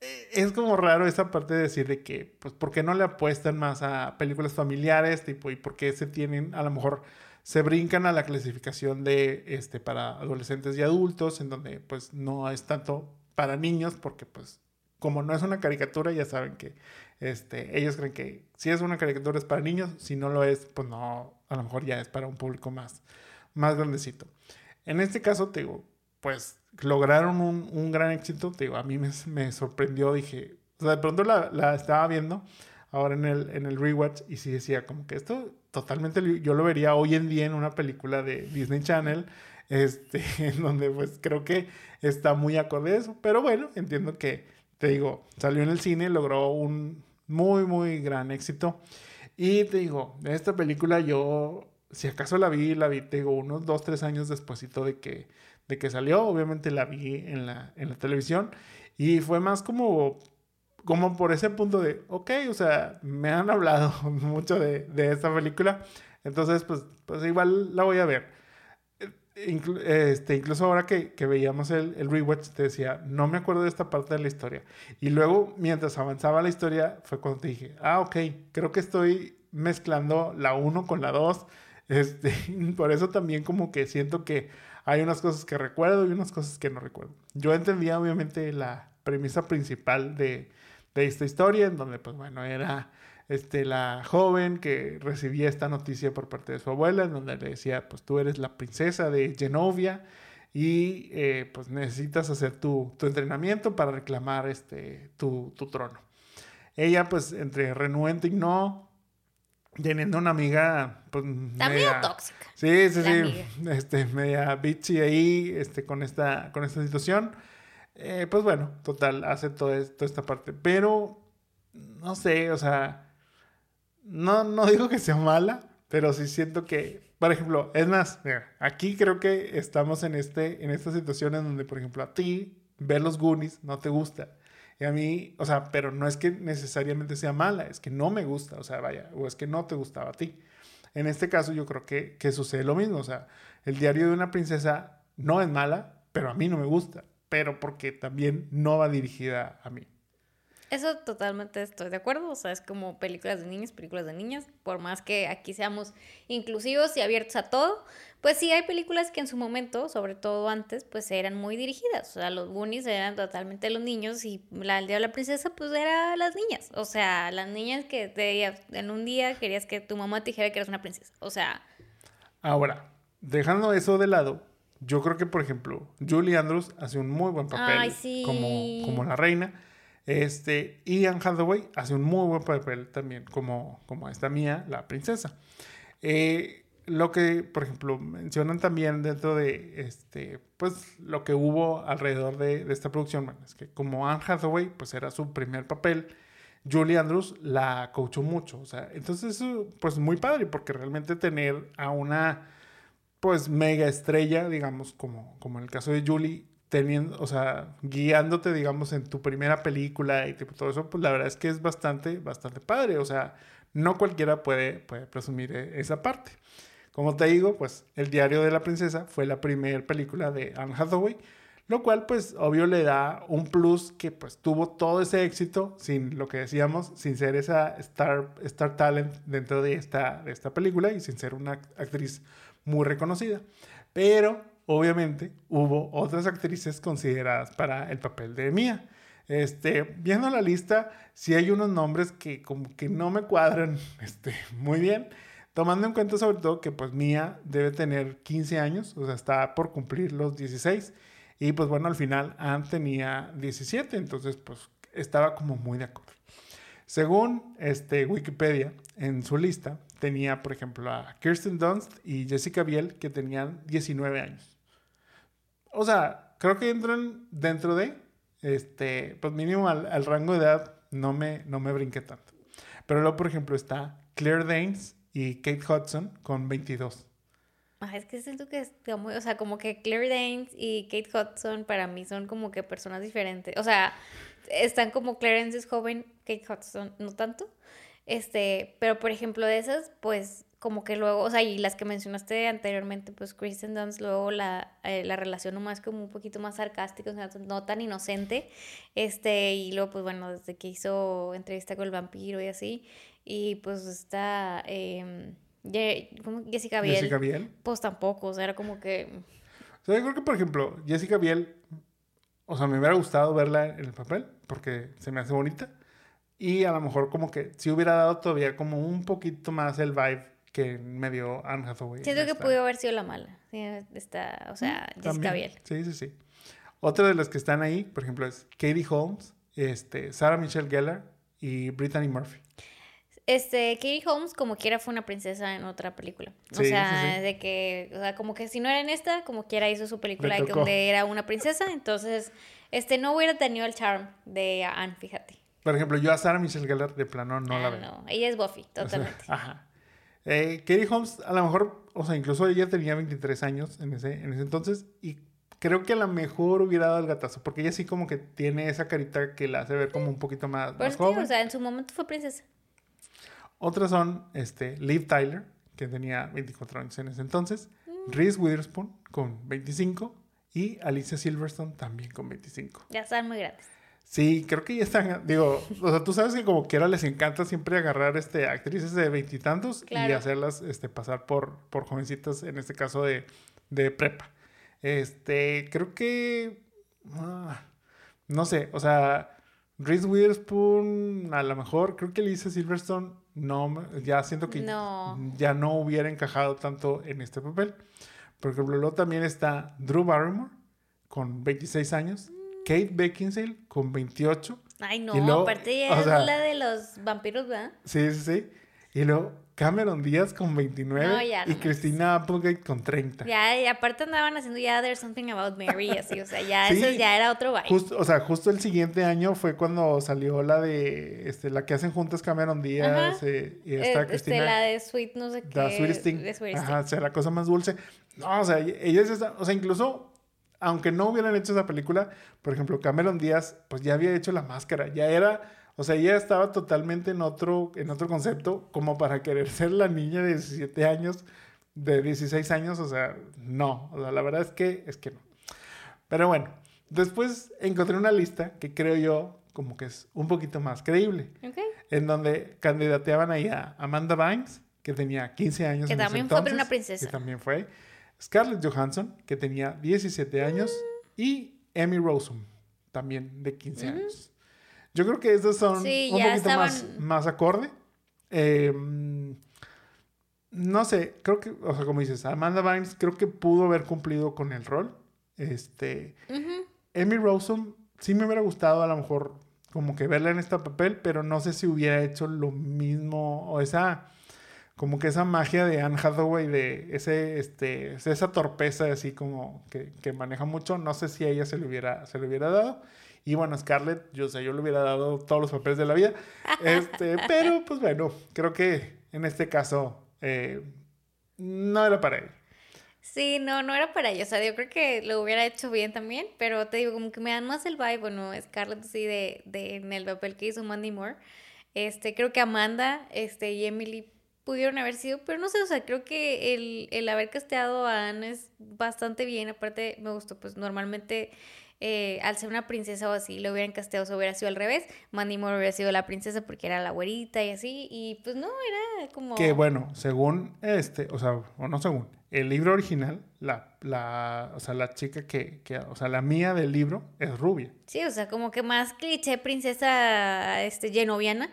es como raro esa parte de decir de que, pues, ¿por qué no le apuestan más a películas familiares? Tipo, ¿y por qué se tienen, a lo mejor, se brincan a la clasificación de, este, para adolescentes y adultos, en donde, pues, no es tanto para niños, porque, pues, como no es una caricatura, ya saben que, este, ellos creen que si es una caricatura es para niños, si no lo es, pues no, a lo mejor ya es para un público más, más grandecito. En este caso, te digo, pues lograron un, gran éxito, te digo, a mí me, sorprendió, dije, de pronto la, la, estaba viendo ahora en el, rewatch y sí decía como que esto totalmente yo lo vería hoy en día en una película de Disney Channel, este, en donde pues creo que está muy acorde eso, pero bueno, entiendo que, te digo, salió en el cine, logró un muy, muy gran éxito. Y te digo, esta película yo si acaso la vi, la vi, te digo, unos dos, tres años despuésito de que, de que salió. Obviamente la vi en la, en la televisión. Y fue más como, como por ese punto de, ok, o sea, me han hablado mucho de, de esta película. Entonces, pues, pues igual la voy a ver. este, incluso ahora que, que veíamos el, el, rewatch, te decía, no me acuerdo de esta parte de la historia. Y luego, mientras avanzaba la historia, fue cuando te dije, ah, ok, creo que estoy mezclando la 1 con la 2 este, por eso también como que siento que hay unas cosas que recuerdo y unas cosas que no recuerdo. Yo entendía obviamente la premisa principal de, de esta historia, en donde pues bueno, era este, la joven que recibía esta noticia por parte de su abuela, en donde le decía, pues tú eres la princesa de Genovia y eh, pues necesitas hacer tu, tu, entrenamiento para reclamar este, tu, tu trono. Ella pues entre renuente y no, teniendo una amiga, pues. media, tóxica. Sí, sí, sí. Este, media bitchy ahí, este, con esta, con esta situación. Eh, pues bueno, total, hace toda, toda esta parte. Pero, no sé, o sea, no, no digo que sea mala, pero sí siento que, por ejemplo, es más, mira, aquí creo que estamos en, este, en esta situación en donde, por ejemplo, a ti ver los Goonies no te gusta. Y a mí, o sea, pero no es que necesariamente sea mala, es que no me gusta, o sea, vaya, o es que no te gustaba a ti. En este caso yo creo que, que sucede lo mismo, o sea, el diario de una princesa no es mala, pero a mí no me gusta, pero porque también no va dirigida a mí. Eso totalmente estoy de acuerdo, o sea, es como películas de niños, películas de niñas, por más que aquí seamos inclusivos y abiertos a todo, pues sí hay películas que en su momento, sobre todo antes, pues eran muy dirigidas, o sea, los Goonies eran totalmente los niños y la aldea de la princesa pues era las niñas, o sea, las niñas que te, en un día querías que tu mamá te dijera que eras una princesa, o sea... Ahora, dejando eso de lado, yo creo que, por ejemplo, Julie Andrews hace un muy buen papel como, como la reina. Este, Ian Hathaway hace un muy buen papel también como, como esta mía, la princesa. Eh, lo que, por ejemplo, mencionan también dentro de este, pues lo que hubo alrededor de, esta producción, bueno, es que como Anne Hathaway, pues era su primer papel, Julie Andrews la coachó mucho, o sea, entonces pues muy padre, porque realmente tener a una, pues mega estrella, digamos, como, como en el caso de Julie, teniendo, o sea, guiándote, digamos, en tu primera película y todo eso, pues la verdad es que es bastante, bastante padre. O sea, no cualquiera puede, puede presumir e, esa parte. Como te digo, pues El diario de la princesa fue la primera película de Anne Hathaway, lo cual pues obvio le da un plus que pues tuvo todo ese éxito sin lo que decíamos, sin ser esa star, star talent dentro de esta, de esta película y sin ser una actriz muy reconocida. Pero obviamente hubo otras actrices consideradas para el papel de Mia. Este, viendo la lista, sí hay unos nombres que no me cuadran este, muy bien, tomando en cuenta sobre todo que pues Mia debe tener 15 años, o sea, está por cumplir los 16, y pues bueno, al final Anne tenía 17, entonces pues estaba como muy de acuerdo. Según este, Wikipedia, en su lista tenía, por ejemplo, a Kirsten Dunst y Jessica Biel, que tenían 19 años. O sea, creo que entran dentro de, este, pues mínimo al, rango de edad, no me, no me brinqué tanto. Pero luego, por ejemplo, está Claire Danes y Kate Hudson con 22. Ah, es que siento que está o sea, como que Claire Danes y Kate Hudson para mí son como que personas diferentes. O sea, están como Clarence es joven, Kate Hudson no tanto. Este, pero por ejemplo de esas, pues como que luego, o sea, y las que mencionaste anteriormente, pues Kristen Dunst, luego la, eh, la relación nomás como un poquito más sarcástica, o sea, no tan inocente, este, y luego, pues bueno, desde que hizo entrevista con el vampiro y así, y pues está, eh, Jessica Biel. Jessica Biel. Pues tampoco, o sea, era como que... O sea, yo creo que, por ejemplo, Jessica Biel o sea, me hubiera gustado verla en el papel porque se me hace bonita. Y a lo mejor como que si hubiera dado todavía como un poquito más el vibe que me dio Anne Hathaway. Siento que pudo haber sido la mala. Sí, está, o sea, mm, Jessica Biel. Sí, sí, sí. Otra de las que están ahí, por ejemplo, es Katie Holmes, este, Sarah Michelle Gellar y Brittany Murphy. Este, Katie Holmes, como quiera, fue una princesa en otra película. o sea, de que, o sea, como que si no era en esta, como quiera hizo su película de donde era una princesa. Entonces, este, no hubiera tenido el charm de Anne, fíjate. Por ejemplo, yo a Sarah Michelle Gellar de plano no la ah, veo. No, ella es Buffy, totalmente. ajá. Eh, Katie Holmes, a lo mejor, o sea, incluso ella tenía 23 años en ese, en ese entonces y creo que a lo mejor hubiera dado el gatazo, porque ella sí como que tiene esa carita que la hace ver como un poquito más, más joven. o sea, en su momento fue princesa. Otras son este, Liv Tyler, que tenía 24 años en ese entonces, mm. Reese Witherspoon con 25 y Alicia Silverstone también con 25. Ya están muy grandes. Sí, creo que ya están, digo, o sea, tú sabes que como quiera les encanta siempre agarrar este, actrices de veintitantos y, hacerlas este, pasar por, por jovencitas, en este caso de, de prepa. Este, creo que, ah, no sé, o sea, Reese Witherspoon, a lo mejor, creo que Alicia Silverstone no, ya siento que ya no hubiera encajado tanto en este papel. Por ejemplo, luego también está Drew Barrymore con 26 años, Kate Beckinsale con 28. Ay, no, aparte es la de los vampiros, ¿verdad? Sí, sí, sí. Y luego Cameron Díaz con 29 y Cristina Applegate con 30. Ya, y aparte andaban haciendo ya There's Something About Mary, así, o sea, ya eso ya era otro baile. o sea, justo el siguiente año fue cuando salió la de, este, la que hacen juntas Cameron Díaz eh, y esta este, Cristina. la de Sweet, no sé qué. La Sweet Sting. Ajá, o sea, la cosa más dulce. No, o sea, ellas, o sea, incluso aunque no hubieran hecho esa película, por ejemplo, Cameron Díaz, pues ya había hecho La Máscara, ya era o sea, ella estaba totalmente en otro, en otro concepto, como para querer ser la niña de 17 años, de 16 años, o sea, no. O sea, la verdad es que, es que no. Pero bueno, después encontré una lista que creo yo como que es un poquito más creíble. En donde candidateaban ahí a Amanda Bynes, que tenía 15 años. Que también fue una princesa. Que también fue. Scarlett Johansson, que tenía 17 años. Y Emmy Rossum, también de 15 años. Yo creo que esos son un poquito más, más acorde. Em, no sé, creo que, o sea, como dices, Amanda Bynes creo que pudo haber cumplido con el rol. Este. Emmy Rossum sí me hubiera gustado a lo mejor como que verla en este papel, pero no sé si hubiera hecho lo mismo o esa como que esa magia de Anne Hathaway de ese este esa torpeza así como que, que maneja mucho, no sé si a ella se le hubiera se le hubiera dado. Y bueno, Scarlett, yo sé, yo le hubiera dado todos los papeles de la vida. Este, pero pues bueno, creo que en este caso eh, no era para él. Sí, no, no era para ella. O sea, yo creo que lo hubiera hecho bien también, pero te digo, como que me dan más el vibe, bueno, Scarlett sí, de, de en el papel que hizo Mandy Moore. Este, creo que Amanda este, y Emily pudieron haber sido, pero no sé, o sea, creo que el, el haber casteado a Anne es bastante bien. Aparte, me gustó, pues normalmente eh, al ser una princesa o así, lo hubieran casteado, se hubiera sido al revés. Mandy Moore hubiera sido la princesa porque era la güerita y así, y pues no, era como... Que bueno, según este, o sea, o no según, el libro original, la, la, o sea, la chica que, que, o sea, la mía del libro es rubia. Sí, o sea, como que más cliché princesa, este, genoviana,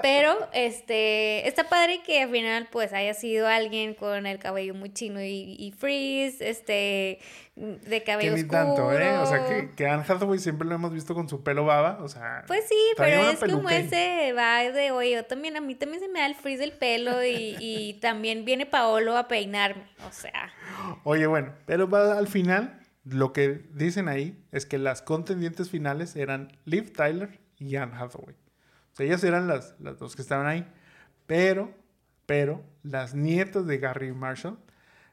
Pero este está padre que al final pues haya sido alguien con el cabello muy chino y, y freeze, este de cabello que ni tanto, ¿eh? O sea, que, que Anne Hathaway siempre lo hemos visto con su pelo baba, o sea... Pues sí, pero es como ese vibe de, oye, yo también, a mí también se me da el freeze del pelo y, y también viene Paolo a peinarme, o sea... Oye, bueno, pero al final lo que dicen ahí es que las contendientes finales eran Liv Tyler y Anne Hathaway. Ellas eran las, dos que estaban ahí. Pero, pero, las nietas de Gary Marshall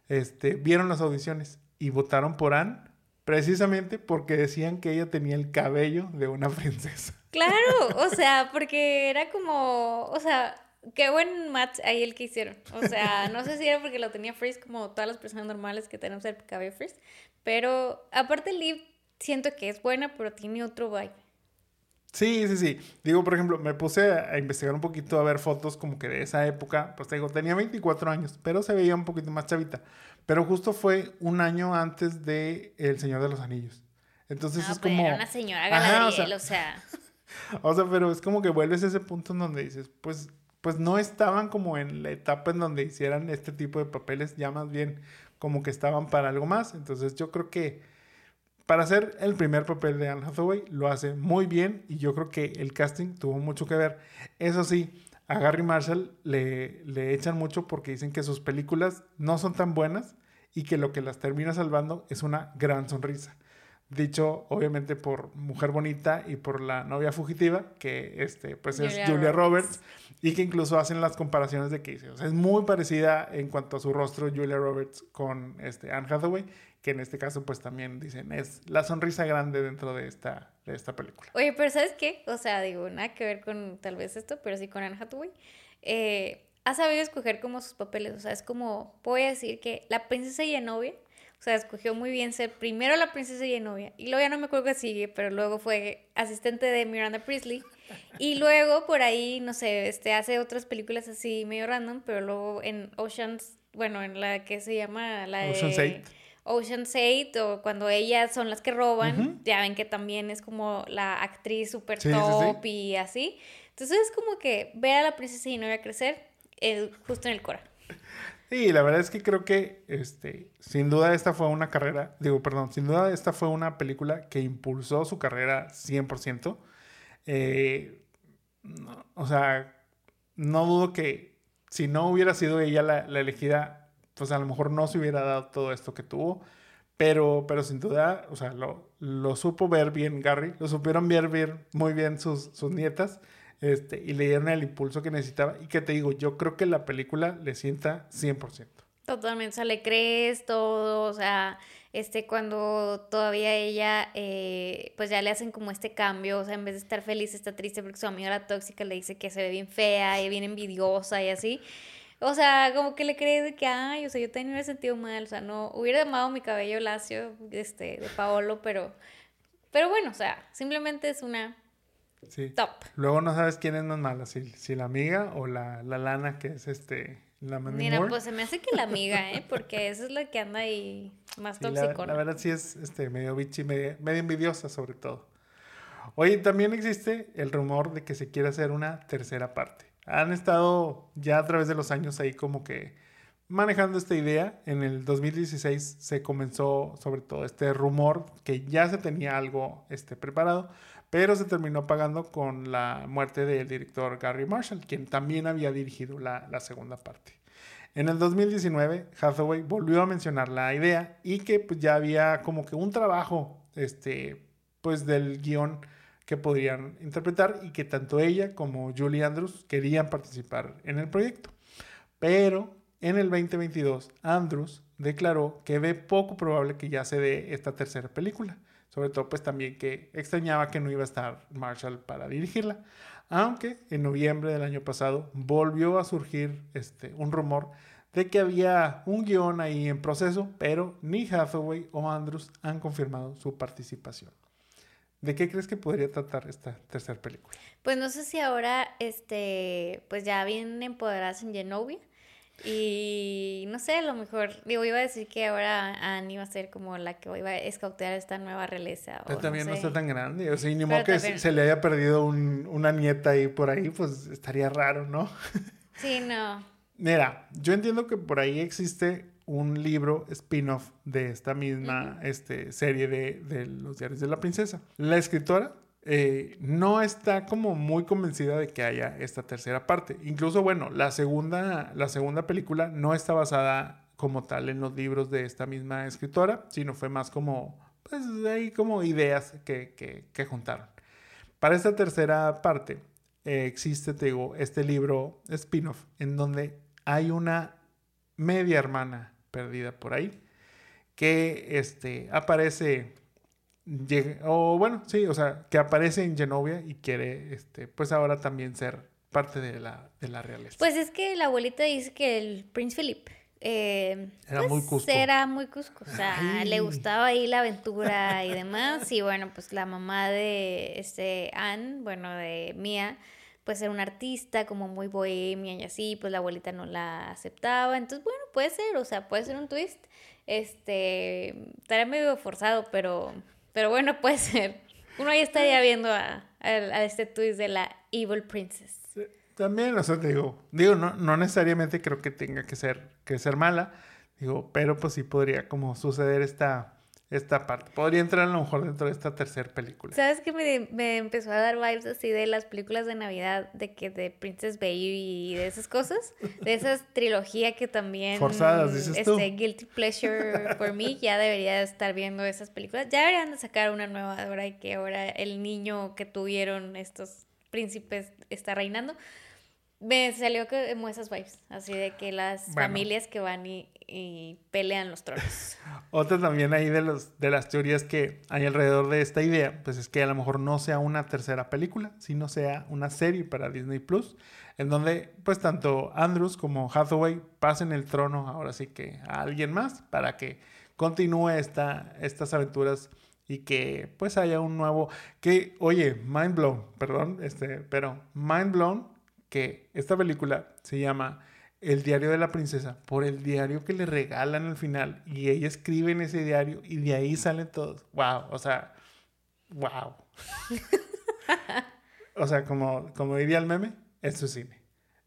este, vieron las audiciones y votaron por Anne precisamente porque decían que ella tenía el cabello de una princesa. Claro, o sea, porque era como, o sea, qué buen match ahí el que hicieron. O sea, no sé si era porque lo tenía Freeze como todas las personas normales que tenemos el cabello Freeze, pero aparte Liv siento que es buena, pero tiene otro vibe. Sí, sí, sí. Digo, por ejemplo, me puse a investigar un poquito a ver fotos como que de esa época. Pues te digo, tenía 24 años, pero se veía un poquito más chavita. Pero justo fue un año antes de El Señor de los Anillos. Entonces es como. Era una señora Galadriel, o sea. O sea... pero es como que vuelves a ese punto en donde dices, pues, pues no estaban como en la etapa en donde hicieran este tipo de papeles, ya más bien como que estaban para algo más. Entonces yo creo que para hacer el primer papel de Anne Hathaway, lo hace muy bien y yo creo que el casting tuvo mucho que ver. Eso sí, a Gary Marshall le, le echan mucho porque dicen que sus películas no son tan buenas y que lo que las termina salvando es una gran sonrisa. Dicho obviamente por Mujer Bonita y por la novia fugitiva, que este, pues es Julia, Roberts. y que incluso hacen las comparaciones de que es muy parecida en cuanto a su rostro Julia Roberts con este, Anne Hathaway que en este caso pues también dicen es la sonrisa grande dentro de esta, de esta película. Oye, pero ¿sabes qué? O sea, digo, nada que ver con tal vez esto, pero sí con Anne Hathaway. Eh, ha sabido escoger como sus papeles, o sea, es como, voy a decir que la princesa y novia, o sea, escogió muy bien ser primero la princesa y novia, y luego ya no me acuerdo qué sigue, pero luego fue asistente de Miranda Priestley, y luego por ahí, no sé, este, hace otras películas así medio random, pero luego en Oceans, bueno, en la que se llama la Ocean's de... Ocean's 8 o cuando ellas son las que roban, ya ven que también es como la actriz super top y así. Entonces es como que ver a la princesa y novia crecer eh, justo en el cora. Sí, la verdad es que creo que, este, sin duda esta fue una carrera, digo, perdón, sin duda esta fue una película que impulsó su carrera 100%. Eh, o sea, no dudo que si no hubiera sido ella la, la elegida, pues a lo mejor no se hubiera dado todo esto que tuvo. Pero, pero sin duda, o sea, lo, lo supo ver bien Gary, lo supieron ver, ver muy bien sus, sus nietas este, y le dieron el impulso que necesitaba. Y que te digo, yo creo que la película le sienta 100%. Totalmente, o sea, le crees todo, o sea, este, cuando todavía ella, eh, pues ya le hacen como este cambio, o sea, en vez de estar feliz, está triste porque su amiga la tóxica le dice que se ve bien fea y bien envidiosa y así. O sea, como que le crees de que, ay, o sea, yo también me hubiera sentido mal, o sea, no, hubiera amado mi cabello lacio, este, de Paolo, pero, pero bueno, o sea, simplemente es una sí. top. Luego no sabes quién es más mala, si, si la amiga o la, la lana que es este, la Mira, pues se me hace que la amiga, ¿eh? Porque esa es la que anda ahí más sí, La, la, verdad sí es este, medio bichi, medio, medio envidiosa sobre todo. Oye, también existe el rumor de que se quiere hacer una tercera parte han estado ya a través de los años ahí como que manejando esta idea. En el 2016 se comenzó sobre todo este rumor que ya se tenía algo este, preparado, pero se terminó apagando con la muerte del director Gary Marshall, quien también había dirigido la, la segunda parte. En el 2019, Hathaway volvió a mencionar la idea y que pues, ya había como que un trabajo este, pues, del guion que podrían interpretar y que tanto ella como Julie Andrews querían participar en el proyecto. Pero en el 2022, Andrews declaró que ve poco probable que ya se dé esta tercera película. Sobre todo, pues también que extrañaba que no iba a estar Marshall para dirigirla. Aunque en noviembre del año pasado volvió a surgir este, un rumor de que había un guion ahí en proceso, pero ni Hathaway o Andrews han confirmado su participación. ¿De qué crees que podría tratar esta tercera película? Pues no sé si ahora, este, pues ya bien empoderadas en Genovia, Y no sé, a lo mejor, digo, iba a decir que ahora Anne iba a ser como la que iba a escautear esta nueva realeza. Pero también no, sé. está tan grande. O sea, y ni modo que también- se le haya perdido un- una nieta ahí por ahí, pues estaría raro, ¿no? Sí, no. Mira, yo entiendo que por ahí existe un libro spin-off de esta misma este, serie de, de Los Diarios de la Princesa. La escritora eh, no está como muy convencida de que haya esta tercera parte. Incluso, bueno, la segunda, la segunda película no está basada como tal en los libros de esta misma escritora, sino fue más como, pues, ahí como ideas que, que, que juntaron. Para esta tercera parte eh, existe, te digo, este libro spin-off en donde hay una media hermana perdida por ahí que este, aparece, o bueno, sí, o sea, que aparece en Genovia y quiere, este, pues ahora también ser parte de la, de la realeza. Pues es que la abuelita dice que el Prince Philip eh, Era pues, muy cusco. Era muy cusco. O sea, Ay. le gustaba ahí la aventura y demás. Y bueno, pues la mamá de este Anne, bueno, de Mia, pues era una artista como muy bohemia y así, pues la abuelita no la aceptaba. Entonces, bueno, puede ser, o sea, puede ser un twist. Este, estaría medio forzado, pero, pero bueno, puede ser. Uno ya estaría viendo a, a- a este twist de la Evil Princess. También, o sea, te digo, digo, no, no necesariamente creo que tenga que ser, que ser mala, digo, pero pues sí podría como suceder esta, esta parte. Podría entrar a lo mejor dentro de esta tercera película. ¿Sabes qué me, me empezó a dar vibes así de las películas de Navidad, de que de Princess Baby y de esas cosas? De esas trilogía que también... Forzadas, dices tú. este, Guilty Pleasure for me, ya debería estar viendo esas películas. Ya deberían de sacar una nueva ahora y que ahora el niño que tuvieron estos príncipes está reinando. Me salió que como esas vibes, así de que las Bueno. familias que van y, y pelean los tronos. Otra también ahí de, los, de las teorías que hay alrededor de esta idea, pues es que a lo mejor no sea una tercera película, sino sea una serie para Disney Plus, en donde pues tanto Andrews como Hathaway pasen el trono ahora sí que a alguien más para que continúe esta, estas aventuras y que pues haya un nuevo, que oye, mind blown, perdón, este, pero mind blown que esta película se llama El diario de la princesa por el diario que le regalan al final y ella escribe en ese diario y de ahí salen todos. Wow, o sea, wow. o sea, como, como diría el meme, eso es cine.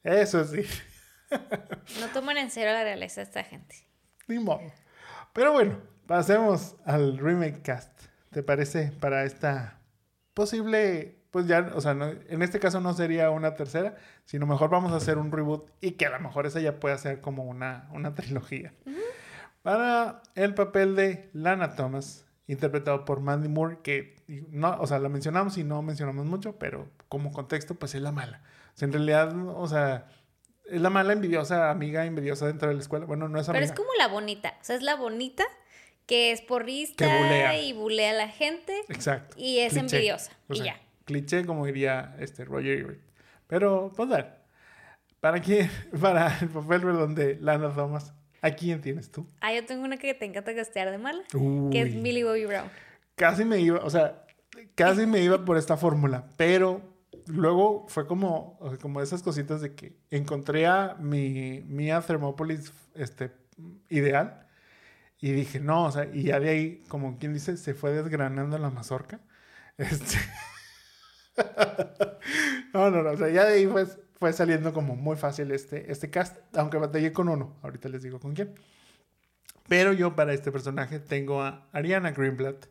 Eso sí, No toman en serio la realeza esta gente. ni modo. Pero bueno, pasemos al remake cast. ¿Te parece para esta posible, pues ya, o sea, no- en este caso no sería una tercera, sino mejor vamos a hacer un reboot y que a lo mejor esa ya pueda ser como una, una trilogía. Para el papel de Lana Thomas, interpretado por Mandy Moore, que no, o sea, la mencionamos y no mencionamos mucho, pero como contexto, pues es la mala. O sea, en realidad, o sea, es la mala envidiosa, amiga envidiosa dentro de la escuela. Bueno, no es amiga. Pero es como la bonita. O sea, es la bonita que es porrista bulea. y bulea a la gente Exacto. y es Cliché. envidiosa. O y ya. Cliché, como diría este Roger Ebert. Pero, pues bueno, ¿para quién? Para el papel perdón, de Lana Thomas, ¿a quién tienes tú? Ah, yo tengo una que te encanta gastear de mala, que es Uy, Millie Bobby Brown. Casi me iba, o sea, casi me iba por esta fórmula, pero luego fue como, como esas cositas de que encontré a mi Mia Thermopolis este, ideal y dije, no, o sea, y ya de ahí, como quien dice, se fue desgranando la mazorca. Este... no, no, no, o sea, ya de ahí fue, fue saliendo como muy fácil este, este cast, aunque batallé con uno, ahorita les digo con quién. Pero yo para este personaje tengo a Ariana Greenblatt,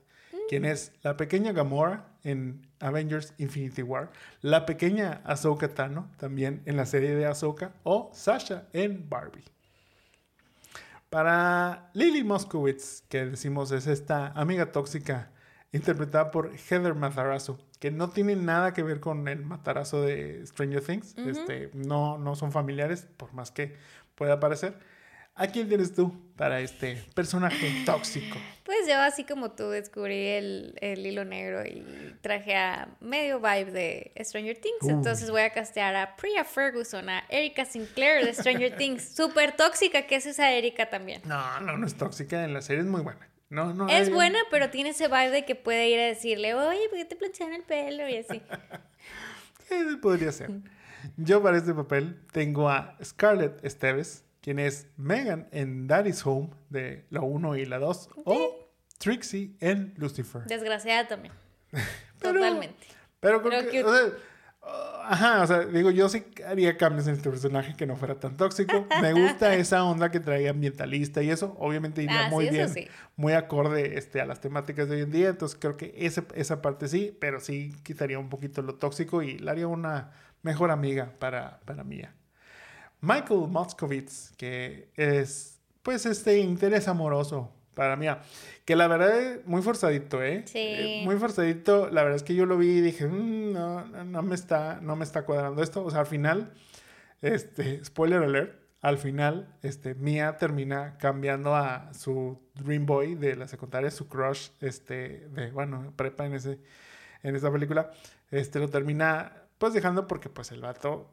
quien es la pequeña Gamora en Avengers Infinity War, la pequeña Ahsoka Tano también en la serie de Ahsoka o Sasha en Barbie. Para Lily Moskowitz, que decimos es esta amiga tóxica interpretada por Heather Matarazzo, que no tiene nada que ver con el matarazo de Stranger Things, este, no, no son familiares, por más que pueda parecer. ¿A quién tienes tú para este personaje tóxico? Pues yo, así como tú, descubrí el, el hilo negro y traje a medio vibe de Stranger Things. Uy. Entonces voy a castear a Priya Ferguson, a Erika Sinclair de Stranger Things. Súper tóxica, que es esa Erika también. No, no, no es tóxica, en la serie es muy buena. No, no, Es buena, pero tiene ese vibe de que puede ir a decirle, oye, ¿por qué te plancharon el pelo? Y así. Podría ser. Yo para este papel tengo a Scarlett Esteves, quien es Megan en Daddy's Home de la 1 y la 2, o Trixie en Lucifer. Desgraciada también. Totalmente. Pero creo que, o sea, ajá, o sea, digo, yo sí haría cambios en este personaje que no fuera tan tóxico. Me gusta esa onda que traía ambientalista y eso, obviamente iría Ah, muy sí, bien, sí. muy acorde este, a las temáticas de hoy en día. Entonces creo que ese, esa parte sí, pero sí quitaría un poquito lo tóxico y la haría una mejor amiga para, para Mia. Michael Moskowitz, que es pues este interés amoroso para Mia, que la verdad es muy forzadito, ¿eh? Sí. Eh, Muy forzadito, la verdad es que yo lo vi y dije, "Mm, no, no, me está, no me está cuadrando esto, o sea, al final, este, spoiler alert, al final, este, Mia termina cambiando a su Dream Boy de la secundaria, su crush, este, de, bueno, prepa en ese, en esa película, este, lo termina, pues, dejando porque, pues, el vato,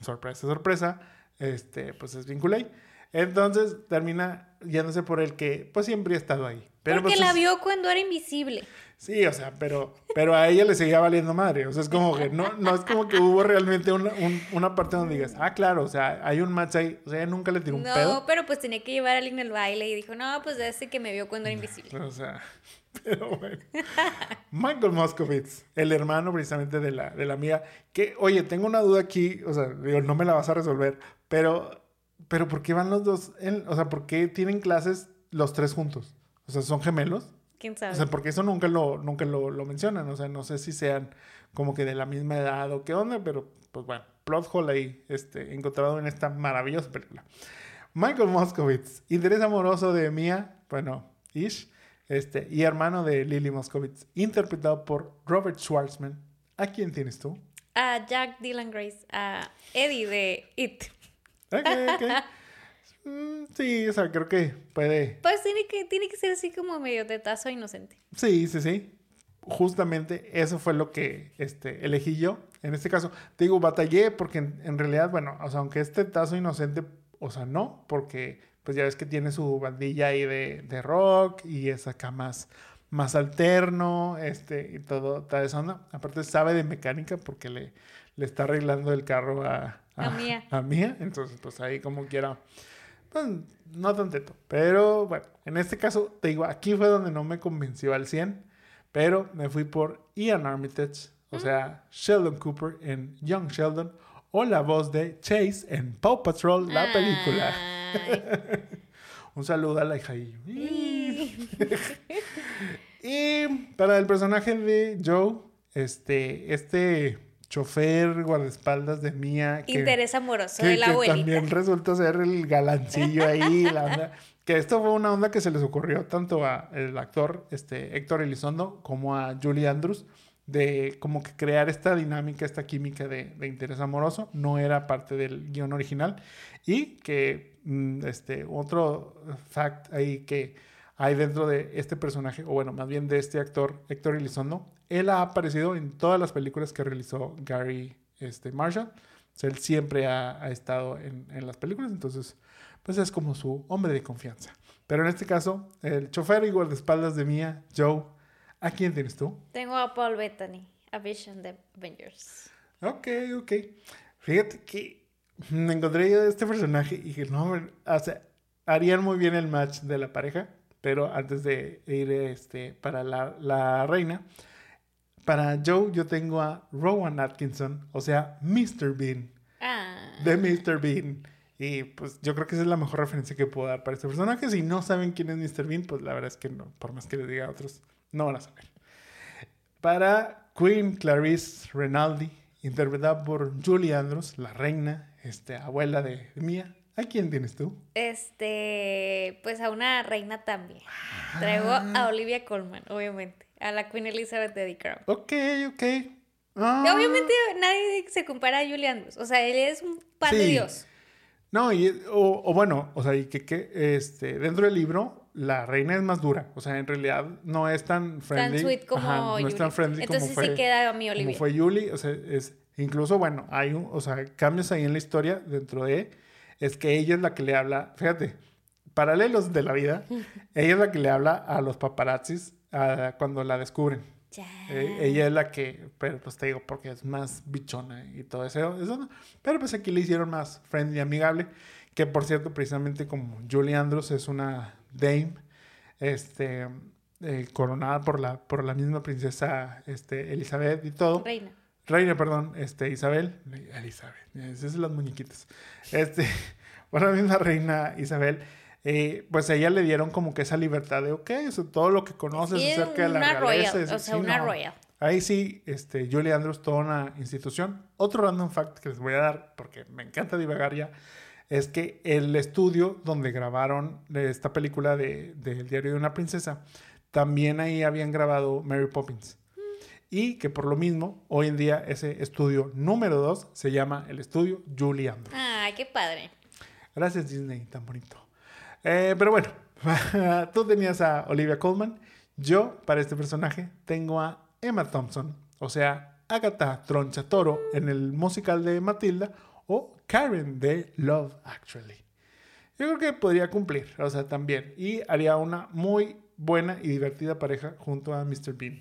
sorpresa, sorpresa, este, pues, es bien culé. Entonces, termina yéndose por el que, pues, siempre ha estado ahí. Pero, Porque pues, la vio cuando era invisible. Sí, o sea, pero, pero a ella le seguía valiendo madre. O sea, es como que no, no es como que hubo realmente una, un- una parte donde digas, ah, claro, o sea, hay un match ahí. O sea, ella nunca le tiró un No, pedo. pero pues tenía que llevar a alguien al baile y dijo, no, pues ese que me vio cuando era invisible. O sea, pero bueno. Michael Moskowitz, el hermano precisamente de la, de la amiga, que, oye, tengo una duda aquí, o sea, digo, no me la vas a resolver, pero, pero ¿por qué van los dos? en- o sea, ¿por qué tienen clases los tres juntos? O sea, ¿son gemelos? ¿Quién sabe? O sea, porque eso nunca lo, nunca lo, lo mencionan. O sea, no sé si sean como que de la misma edad o qué onda, pero pues bueno, plot hole ahí este, encontrado en esta maravillosa película. Michael Moskowitz, interés amoroso de Mia, bueno, Ish, este, y hermano de Lily Moskowitz, interpretado por Robert Schwartzman. ¿A quién tienes tú? a Jack Dylan Grace, a Eddie de It. Ok, ok. Mm, sí, o sea, creo que puede, Pues tiene que, tiene que ser así como medio tetazo inocente. Sí, sí, sí. Justamente eso fue lo que este, elegí yo. En este caso, te digo, batallé porque en, en realidad, bueno, o sea, aunque este tazo inocente, o sea, no, porque pues ya ves que tiene su bandilla ahí de, de rock y es acá más, más alterno, este, y todo, toda esa onda. Aparte sabe de mecánica porque le, le está arreglando el carro a, A Mía. A Mía, entonces pues ahí como quiera pues, no tan teto. Pero bueno, en este caso, te digo, aquí fue donde no me convenció al 100. Pero me fui por Ian Armitage, o sea, Sheldon Cooper en Young Sheldon, o la voz de Chase en Paw Patrol, la película. Un saludo a la hija. Y- Y para el personaje de Joe, este, este chofer guardaespaldas de Mía. que- Interés amoroso que, de la que abuelita. también resulta ser el galancillo ahí, la onda. Que esto fue una onda que se les ocurrió tanto a el actor este, Héctor Elizondo como a Julie Andrews de como que crear esta dinámica, esta química de, de interés amoroso. No era parte del guion original. Y que mm, este, otro fact ahí que hay dentro de este personaje, o bueno, más bien de este actor Héctor Elizondo, él ha aparecido en todas las películas que realizó Gary este, Marshall. O sea, él siempre ha, ha estado en, en las películas, entonces, pues es como su hombre de confianza. Pero en este caso, el chofer y guardaespaldas de Mia, Joe, ¿a quién tienes tú? Tengo a Paul Bettany, a Vision de Avengers. Ok, ok. Fíjate que me encontré yo de este personaje y dije, no, hombre, o sea, harían muy bien el match de la pareja, pero antes de ir este, para la, la reina, para Joe yo tengo a Rowan Atkinson, o sea, Mr. Bean. Ah. de Mr. Bean. Y pues yo creo que esa es la mejor referencia que puedo dar para este personaje. Si no saben quién es Mr. Bean, pues la verdad es que no, por más que les diga a otros, no van a saber. Para Queen Clarice Renaldi, interpretada por Julie Andrews, la reina, este, abuela de Mia. ¿A quién tienes tú? Este, pues a una reina también. Traigo Ah. a Olivia Colman, obviamente. A la Queen Elizabeth de The Crown. Ok, ok. Ah. Obviamente nadie se compara a Julie Andrews. O sea, él es un pan de Sí. Dios. No, y, o, o bueno, o sea, y que, que este, dentro del libro, la reina es más dura. O sea, en realidad no es tan friendly. Tan sweet como Ajá, no es Julie. tan friendly Entonces como fue. sí queda a mi como Olivia. fue Julie, o sea, es incluso bueno, hay un, o sea, cambios ahí en la historia dentro de es que ella es la que le habla, fíjate, paralelos de la vida, ella es la que le habla a los paparazzis a- cuando la descubren. Eh, ella es la que, pero pues te digo, porque es más bichona y todo eso, eso Pero pues aquí le hicieron más friendly, amigable. Que por cierto, precisamente como Julie Andrews es una dame, este, eh, coronada por la, por la misma princesa este, Elizabeth y todo. Reina. Reina, perdón, este, Isabel. Elizabeth, esas son las muñequitas. Este, por la misma reina Isabel. Eh, pues a ella le dieron como que esa libertad de, ok, eso, todo lo que conoces acerca de la realeza. o sea, una royal. Ahí sí, este, Julie Andrews, toda una institución. Otro random fact que les voy a dar, porque me encanta divagar ya, es que el estudio donde grabaron esta película de, El diario de una princesa, también ahí habían grabado Mary Poppins. Y que por lo mismo, hoy en día ese estudio número 2 se llama el estudio Julie Andrews. ¡Ay, qué padre! Gracias Disney, tan bonito. Eh, pero bueno, tú tenías a Olivia Colman. Yo, para este personaje, tengo a Emma Thompson, o sea, Agatha Tronchatoro en el musical de Matilda o Karen de Love Actually. Yo creo que podría cumplir, o sea, también. Y haría una muy buena y divertida pareja junto a Mr. Bean.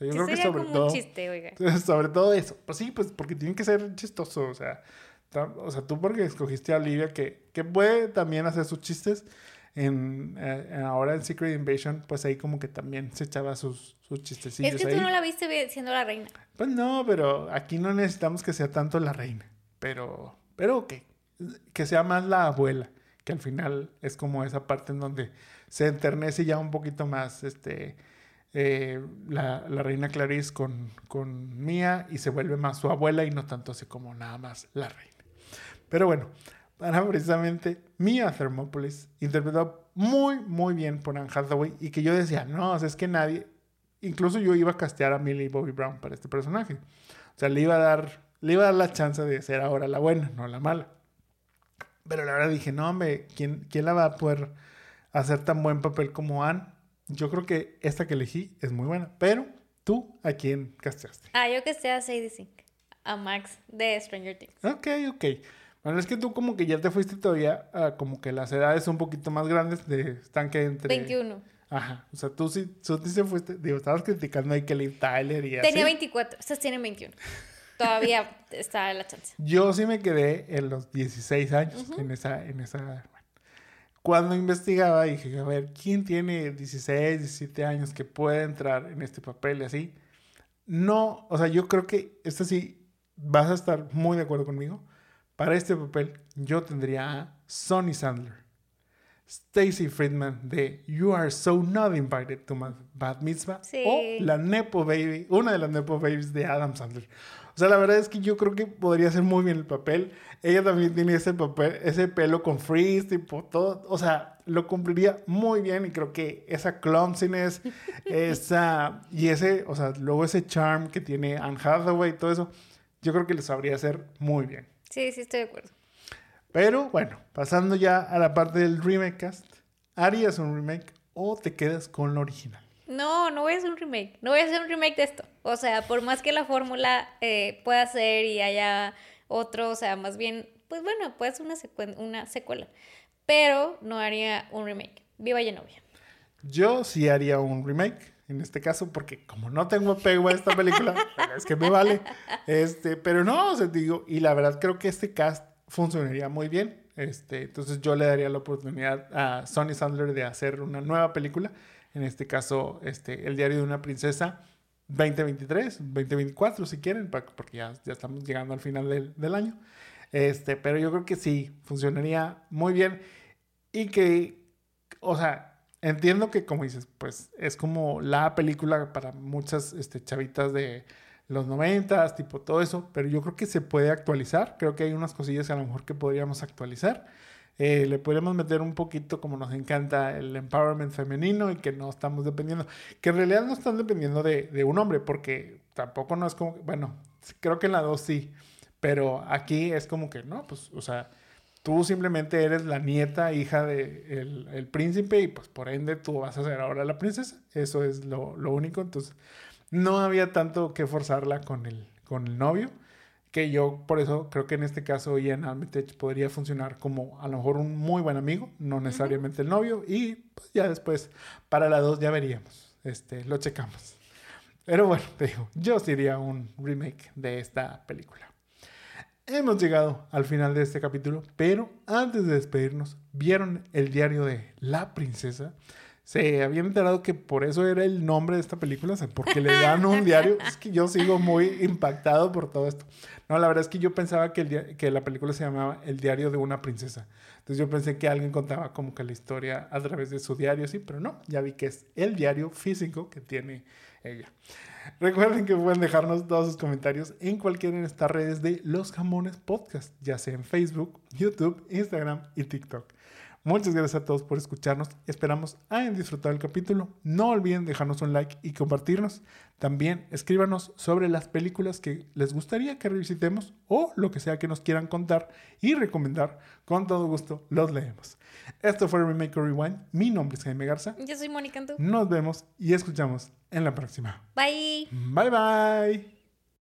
yo creo que sobre todo. Un chiste, oiga. Sobre todo eso. Pues sí, pues porque tiene que ser chistoso. O sea, o sea tú porque escogiste a Olivia, que, que puede también hacer sus chistes. En, eh, ahora en Secret Invasion, pues ahí como que también se echaba sus, sus chistecillos. Es que tú no la viste siendo la reina. Pues no, pero aquí no necesitamos que sea tanto la reina. Pero, pero que, que sea más la abuela, que al final es como esa parte en donde se enternece ya un poquito más este, eh, la, la, reina Clarice con, con Mía y se vuelve más su abuela y no tanto así como nada más la reina. Pero bueno, para precisamente Mia Thermopolis, interpretado muy, muy bien por Anne Hathaway y que yo decía, no, o sea, es que nadie, incluso yo iba a castear a Millie Bobby Brown para este personaje. O sea, le iba a dar le iba a dar la chance de ser ahora la buena, no la mala. Pero la verdad dije, no, hombre, ¿quién, ¿quién la va a poder hacer tan buen papel como Anne? Yo creo que esta que elegí es muy buena. Pero, ¿tú a quién casteaste? Ah, yo casteé a Sadie Sink, a Max de Stranger Things. Ok, ok. Bueno, es que tú como que ya te fuiste todavía a como que las edades un poquito más grandes de están que entre... 21. Ajá, o sea, tú sí, tú sí se fuiste, digo, estabas criticando que Liv Tyler y así. Tenía 24, esas tienen 21. Todavía está la chance. Yo sí me quedé en los 16 años, en esa, en esa. Cuando investigaba dije, a ver, ¿quién tiene 16, 17 años que puede entrar en este papel y así? No, o sea, yo creo que esto sí, vas a estar muy de acuerdo conmigo. Para este papel, yo tendría a Sonny Sandler. Stacy Friedman de You Are So Not Invited to My Bad Mitzvah o la Nepo Baby, una de las Nepo Babies de Adam Sandler. O sea, la verdad es que yo creo que podría hacer muy bien el papel. Ella también tiene ese papel, ese pelo con frizz, tipo todo. O sea, lo cumpliría muy bien y creo que esa clumsiness, esa. Y ese, o sea, luego ese charm que tiene Anne Hathaway y todo eso, yo creo que lo sabría hacer muy bien. Sí, sí, estoy de acuerdo. Pero bueno, pasando ya a la parte del remake cast, ¿harías un remake o te quedas con lo original? No, no voy a hacer un remake. No voy a hacer un remake de esto. O sea, por más que la fórmula eh, pueda ser y haya otro, o sea, más bien, pues bueno, puede ser una, una secuela. Pero no haría un remake. Viva Genovia. Yo sí haría un remake, en este caso, porque como no tengo apego a esta película, es que me vale. Este, pero no, o sea, digo, y la verdad creo que este cast funcionaría muy bien. Este, entonces yo le daría la oportunidad a Sonny Sandler de hacer una nueva película en este caso, este, El diario de una princesa 2023, 2024 si quieren, porque ya, ya estamos llegando al final del, del, año. Este, pero yo creo que sí, funcionaría muy bien y que, o sea, entiendo que como dices, pues es como la película para muchas este, chavitas de los noventas, tipo todo eso, pero yo creo que se puede actualizar, creo que hay unas cosillas a lo mejor que podríamos actualizar. Eh, le podríamos meter un poquito como nos encanta el empowerment femenino y que no estamos dependiendo, que en realidad no están dependiendo de, de un hombre, porque tampoco no es como, bueno, creo que en la 2 sí, pero aquí es como que no, pues, o sea, tú simplemente eres la nieta, hija del de el príncipe y pues por ende tú vas a ser ahora la princesa, eso es lo, lo único, entonces no había tanto que forzarla con el, con el novio que yo por eso creo que en este caso Ian Armitage podría funcionar como a lo mejor un muy buen amigo, no necesariamente el novio, y pues ya después para la dos ya veríamos, este, lo checamos. Pero bueno, te digo, yo sería un remake de esta película. Hemos llegado al final de este capítulo, pero antes de despedirnos, ¿vieron el diario de La Princesa? Se habían enterado que por eso era el nombre de esta película, o sea, porque le dan un diario. Es que yo sigo muy impactado por todo esto. No, la verdad es que yo pensaba que, el que la película se llamaba El diario de una princesa. Entonces yo pensé que alguien contaba como que la historia a través de su diario, sí, pero no, ya vi que es el diario físico que tiene ella. Recuerden que pueden dejarnos todos sus comentarios en cualquiera de estas redes de Los Jamones Podcast, ya sea en Facebook, YouTube, Instagram y TikTok. Muchas gracias a todos por escucharnos. Esperamos hayan disfrutado el capítulo. No olviden dejarnos un like y compartirnos. También escríbanos sobre las películas que les gustaría que revisitemos o lo que sea que nos quieran contar y recomendar. Con todo gusto los leemos. Esto fue Remake Rewind. Mi nombre es Jaime Garza. Yo soy Mónica Antú. Nos vemos y escuchamos en la próxima. Bye. Bye bye.